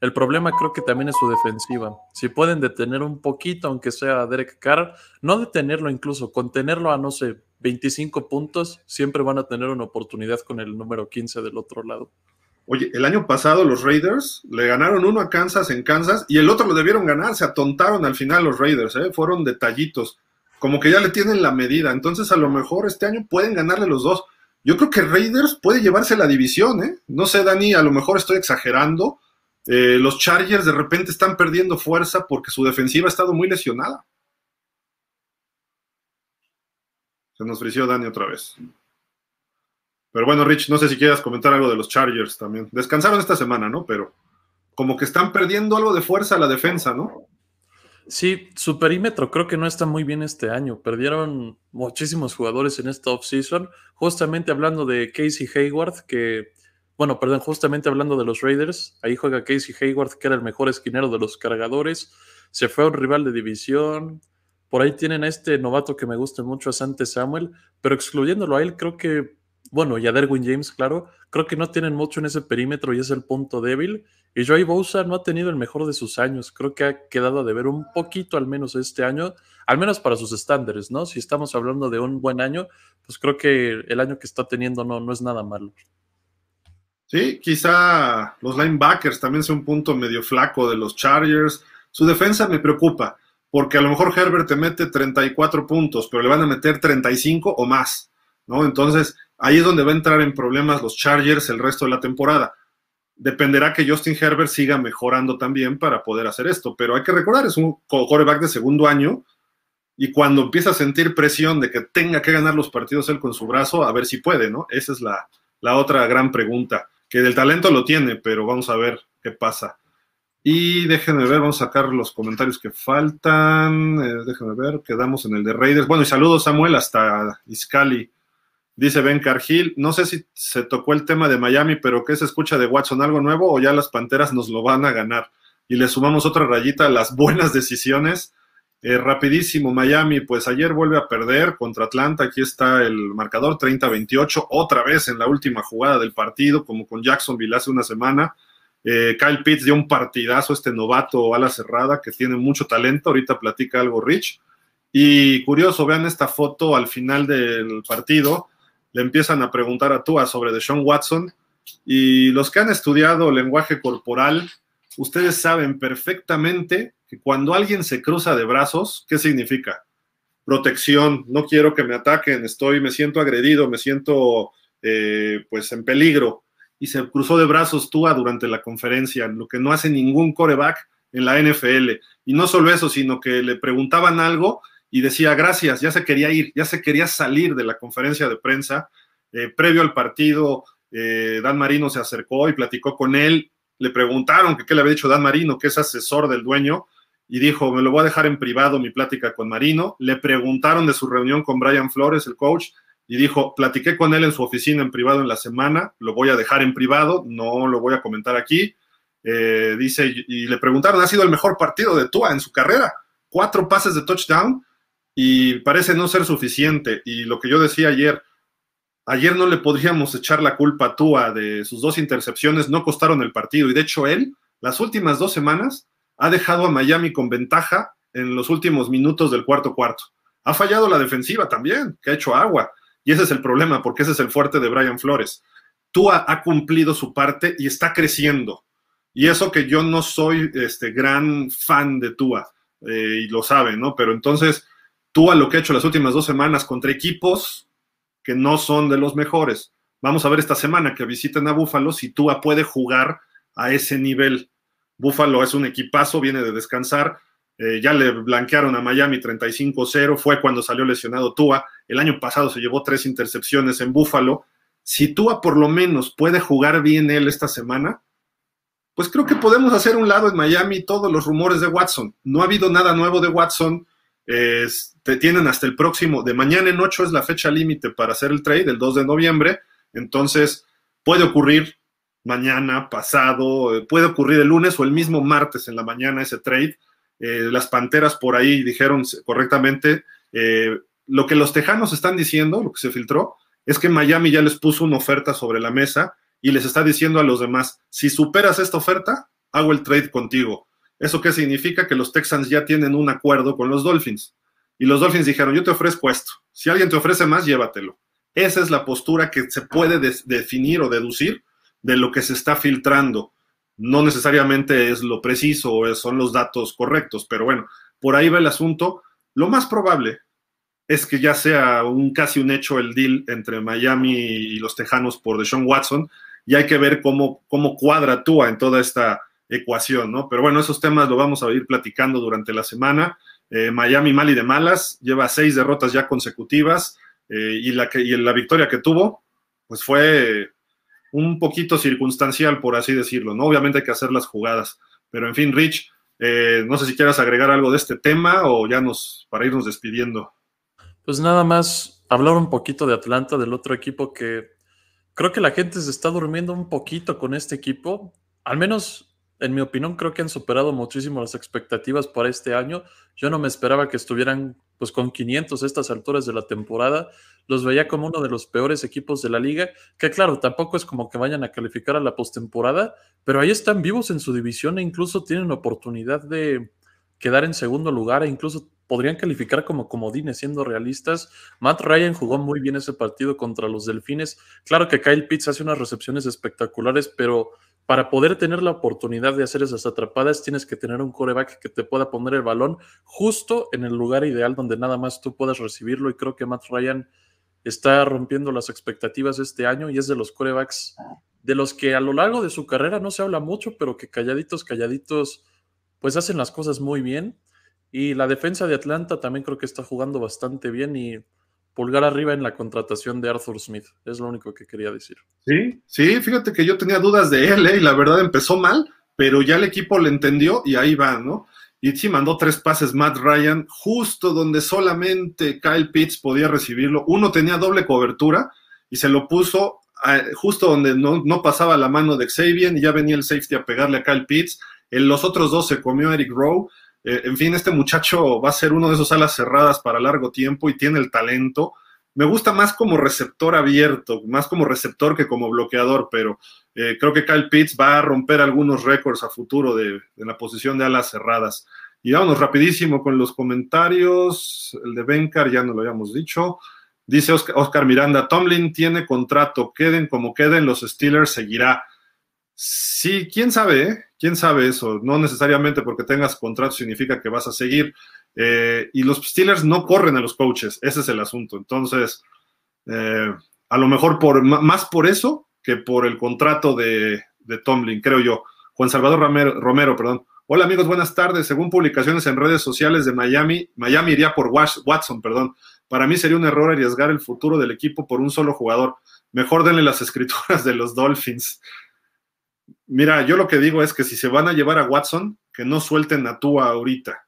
El problema creo que también es su defensiva. Si pueden detener un poquito, aunque sea Derek Carr, no detenerlo incluso, contenerlo a, no sé, 25 puntos, siempre van a tener una oportunidad con el número 15 del otro lado. Oye, el año pasado los Raiders le ganaron uno a Kansas en Kansas y el otro lo debieron ganar, se atontaron al final los Raiders, ¿eh? fueron detallitos, como que ya le tienen la medida, entonces a lo mejor este año pueden ganarle los dos. Yo creo que Raiders puede llevarse la división, ¿eh? No sé, Dani, a lo mejor estoy exagerando. Eh, los Chargers de repente están perdiendo fuerza porque su defensiva ha estado muy lesionada. Se nos frició Dani otra vez. Pero bueno, Rich, no sé si quieras comentar algo de los Chargers también. Descansaron esta semana, ¿no? Pero como que están perdiendo algo de fuerza la defensa, ¿no? Sí, su perímetro creo que no está muy bien este año. Perdieron muchísimos jugadores en esta offseason. Justamente hablando de Casey Hayward, que, bueno, perdón, justamente hablando de los Raiders, ahí juega Casey Hayward, que era el mejor esquinero de los cargadores. Se fue a un rival de división. Por ahí tienen a este novato que me gusta mucho, a Sante Samuel, pero excluyéndolo a él, creo que bueno, y a Derwin James, claro, creo que no tienen mucho en ese perímetro y es el punto débil. Y Joey Bosa no ha tenido el mejor de sus años. Creo que ha quedado de ver un poquito al menos este año, al menos para sus estándares, ¿no? Si estamos hablando de un buen año, pues creo que el año que está teniendo no, no es nada malo. Sí, quizá los linebackers también sea un punto medio flaco de los Chargers. Su defensa me preocupa, porque a lo mejor Herbert te mete 34 puntos, pero le van a meter 35 o más, ¿no? Entonces, Ahí es donde va a entrar en problemas los Chargers el resto de la temporada. Dependerá que Justin Herbert siga mejorando también para poder hacer esto, pero hay que recordar, es un quarterback de segundo año y cuando empieza a sentir presión de que tenga que ganar los partidos él con su brazo, a ver si puede, ¿no? Esa es la, otra gran pregunta, que del talento lo tiene, pero vamos a ver qué pasa. Y déjenme ver, vamos a sacar los comentarios que faltan. Eh, déjenme ver, quedamos en el de Raiders. Bueno, y saludos Samuel hasta Iscali. Dice Ben Cargill, no sé si se tocó el tema de Miami, pero ¿qué se escucha de Watson? ¿Algo nuevo o ya las Panteras nos lo van a ganar? Y le sumamos otra rayita a las buenas decisiones. Eh, rapidísimo, Miami, pues ayer vuelve a perder contra Atlanta. Aquí está el marcador 30-28, otra vez en la última jugada del partido, como con Jacksonville hace una semana. Eh, Kyle Pitts dio un partidazo, este novato a la cerrada que tiene mucho talento. Ahorita platica algo Rich. Y curioso, vean esta foto al final del partido le empiezan a preguntar a Tua sobre Deshaun Watson y los que han estudiado lenguaje corporal, ustedes saben perfectamente que cuando alguien se cruza de brazos, ¿qué significa? Protección, no quiero que me ataquen, estoy, me siento agredido, me siento eh, pues en peligro. Y se cruzó de brazos Tua durante la conferencia, lo que no hace ningún coreback en la NFL. Y no solo eso, sino que le preguntaban algo y decía gracias, ya se quería ir, ya se quería salir de la conferencia de prensa. Eh, previo al partido, eh, Dan Marino se acercó y platicó con él. Le preguntaron que qué le había dicho Dan Marino, que es asesor del dueño, y dijo, me lo voy a dejar en privado mi plática con Marino. Le preguntaron de su reunión con Brian Flores, el coach, y dijo, platiqué con él en su oficina en privado en la semana, lo voy a dejar en privado, no lo voy a comentar aquí. Eh, dice, y le preguntaron, ¿ha sido el mejor partido de Tua en su carrera? Cuatro pases de touchdown y parece no ser suficiente. Y lo que yo decía ayer, ayer no le podríamos echar la culpa a Tua de sus dos intercepciones, no costaron el partido. Y de hecho él, las últimas dos semanas, ha dejado a Miami con ventaja en los últimos minutos del cuarto cuarto. Ha fallado la defensiva también, que ha hecho agua. Y ese es el problema, porque ese es el fuerte de Brian Flores. Tua ha cumplido su parte y está creciendo. Y eso que yo no soy este gran fan de Tua, eh, y lo saben, ¿no? Pero entonces Tua lo que ha hecho las últimas dos semanas contra equipos que no son de los mejores. Vamos a ver esta semana que visiten a Búfalo si Tua puede jugar a ese nivel. Búfalo es un equipazo, viene de descansar. Eh, ya le blanquearon a Miami 35-0, fue cuando salió lesionado Tua. El año pasado se llevó tres intercepciones en Búfalo. Si Tua por lo menos puede jugar bien él esta semana, pues creo que podemos hacer un lado en Miami todos los rumores de Watson. No ha habido nada nuevo de Watson te tienen hasta el próximo, de mañana en 8 es la fecha límite para hacer el trade, el 2 de noviembre, entonces puede ocurrir mañana, pasado, eh, puede ocurrir el lunes o el mismo martes en la mañana ese trade. Eh, las Panteras por ahí dijeron correctamente, eh, lo que los Tejanos están diciendo, lo que se filtró, es que Miami ya les puso una oferta sobre la mesa y les está diciendo a los demás, si superas esta oferta, hago el trade contigo. ¿Eso qué significa? Que los Texans ya tienen un acuerdo con los Dolphins. Y los Dolphins dijeron, yo te ofrezco esto. Si alguien te ofrece más, llévatelo. Esa es la postura que se puede definir o deducir de lo que se está filtrando. No necesariamente es lo preciso o son los datos correctos, pero bueno, por ahí va el asunto. Lo más probable es que ya sea un casi un hecho el deal entre Miami y los Tejanos por Deshaun Watson y hay que ver cómo, cómo cuadra Tua en toda esta ecuación, ¿no? Pero bueno, esos temas lo vamos a ir platicando durante la semana. Eh, Miami mal y de malas, lleva seis derrotas ya consecutivas. eh, y, la que, y la victoria que tuvo, pues fue un poquito circunstancial, por así decirlo, ¿no? Obviamente hay que hacer las jugadas, pero en fin, Rich, eh, no sé si quieras agregar algo de este tema o ya nos, para irnos despidiendo. Pues nada más hablar un poquito de Atlanta, del otro equipo que creo que la gente se está durmiendo un poquito con este equipo. Al menos, en mi opinión, creo que han superado muchísimo las expectativas para este año. Yo no me esperaba que estuvieran pues con 500 a estas alturas de la temporada. Los veía como uno de los peores equipos de la liga, que claro, tampoco es como que vayan a calificar a la postemporada, pero ahí están vivos en su división e incluso tienen oportunidad de quedar en segundo lugar e incluso podrían calificar como comodines, siendo realistas. Matt Ryan jugó muy bien ese partido contra los Delfines. Claro que Kyle Pitts hace unas recepciones espectaculares, pero para poder tener la oportunidad de hacer esas atrapadas, tienes que tener un coreback que te pueda poner el balón justo en el lugar ideal donde nada más tú puedas recibirlo. Y creo que Matt Ryan está rompiendo las expectativas este año y es de los corebacks de los que a lo largo de su carrera no se habla mucho, pero que calladitos, calladitos, pues hacen las cosas muy bien. Y la defensa de Atlanta también creo que está jugando bastante bien y pulgar arriba en la contratación de Arthur Smith. Es lo único que quería decir. Sí, sí, fíjate que yo tenía dudas de él ¿eh? y la verdad empezó mal, pero ya el equipo le entendió y ahí va, ¿no? Y sí mandó tres pases Matt Ryan justo donde solamente Kyle Pitts podía recibirlo. Uno tenía doble cobertura y se lo puso justo donde no, no, pasaba la mano de Xavier y ya venía el safety a pegarle a Kyle Pitts. En los otros dos se comió Eric Rowe eh, en fin, este muchacho va a ser uno de esos alas cerradas para largo tiempo y tiene el talento. Me gusta más como receptor abierto, más como receptor que como bloqueador, pero eh, creo que Kyle Pitts va a romper algunos récords a futuro de, la posición de alas cerradas. Y vámonos rapidísimo con los comentarios. El de Bencar ya no lo habíamos dicho. Dice Oscar, Oscar Miranda, Tomlin tiene contrato, queden como queden, los Steelers seguirá. Sí, quién sabe, ¿eh? Quién sabe eso. No necesariamente porque tengas contrato significa que vas a seguir. Eh, y los Steelers no corren a los coaches, ese es el asunto. Entonces, eh, a lo mejor por, más por eso que por el contrato de, Tomlin, creo yo. Juan Salvador Romero, Romero, perdón. Hola amigos, buenas tardes. Según publicaciones en redes sociales de Miami, Miami iría por Watson, perdón. Para mí sería un error arriesgar el futuro del equipo por un solo jugador. Mejor denle las escrituras de los Dolphins. Mira, yo lo que digo es que si se van a llevar a Watson, que no suelten a Tua ahorita.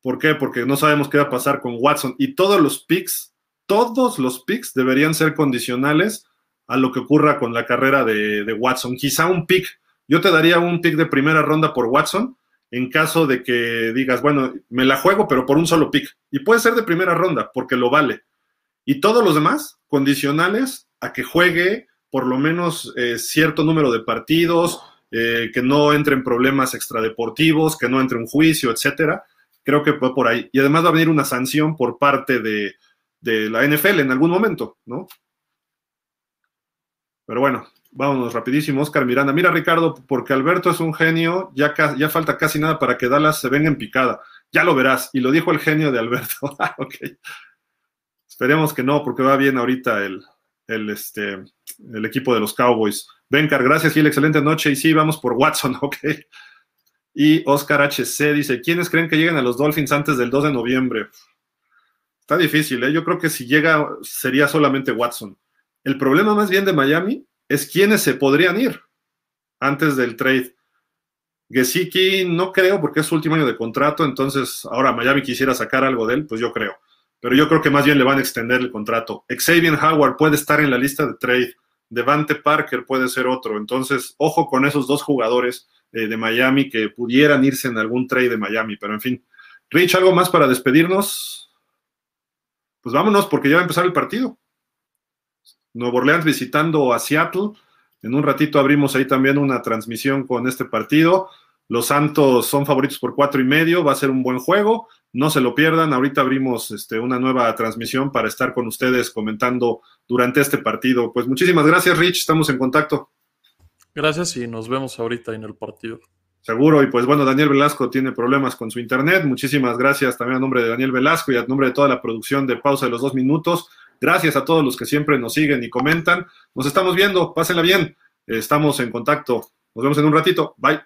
¿Por qué? Porque no sabemos qué va a pasar con Watson. Y todos los picks, todos los picks deberían ser condicionales a lo que ocurra con la carrera de, Watson. Quizá un pick, yo te daría un pick de primera ronda por Watson en caso de que digas, bueno, me la juego, pero por un solo pick. Y puede ser de primera ronda, porque lo vale. Y todos los demás, condicionales a que juegue por lo menos eh, cierto número de partidos, eh, que no entren problemas extradeportivos, que no entre un juicio, etcétera. Creo que fue por ahí. Y además va a venir una sanción por parte de, la NFL en algún momento, ¿no? Pero bueno, vámonos rapidísimo. Oscar Miranda. Mira, Ricardo, porque Alberto es un genio, ya, ya falta casi nada para que Dallas se venga en picada. Ya lo verás. Y lo dijo el genio de Alberto. Ah, ok. Esperemos que no, porque va bien ahorita el, el, este, el equipo de los Cowboys. Bencar, gracias, Gil, excelente noche. Y sí, vamos por Watson, ok. Y Oscar HC dice, ¿quiénes creen que lleguen a los Dolphins antes del 2 de noviembre? Está difícil, ¿eh? Yo creo que si llega sería solamente Watson. El problema más bien de Miami es quiénes se podrían ir antes del trade. Gesicki no creo porque es su último año de contrato, entonces ahora Miami quisiera sacar algo de él, pues yo creo. Pero yo creo que más bien le van a extender el contrato. Xavier Howard puede estar en la lista de trade. Devante Parker puede ser otro. Entonces, ojo con esos dos jugadores eh, de Miami que pudieran irse en algún trade de Miami. Pero en fin, Rich, ¿algo más para despedirnos? Pues vámonos porque ya va a empezar el partido. Nuevo Orleans visitando a Seattle. En un ratito abrimos ahí también una transmisión con este partido. Los Santos son favoritos por cuatro y medio, va a ser un buen juego, no se lo pierdan. Ahorita abrimos este, una nueva transmisión para estar con ustedes comentando durante este partido. Pues muchísimas gracias, Rich, estamos en contacto. Gracias y nos vemos ahorita en el partido. Seguro, y pues bueno, Daniel Velasco tiene problemas con su internet. Muchísimas gracias también a nombre de Daniel Velasco y a nombre de toda la producción de Pausa de los Dos Minutos. Gracias a todos los que siempre nos siguen y comentan. Nos estamos viendo, pásenla bien. Estamos en contacto. Nos vemos en un ratito. Bye.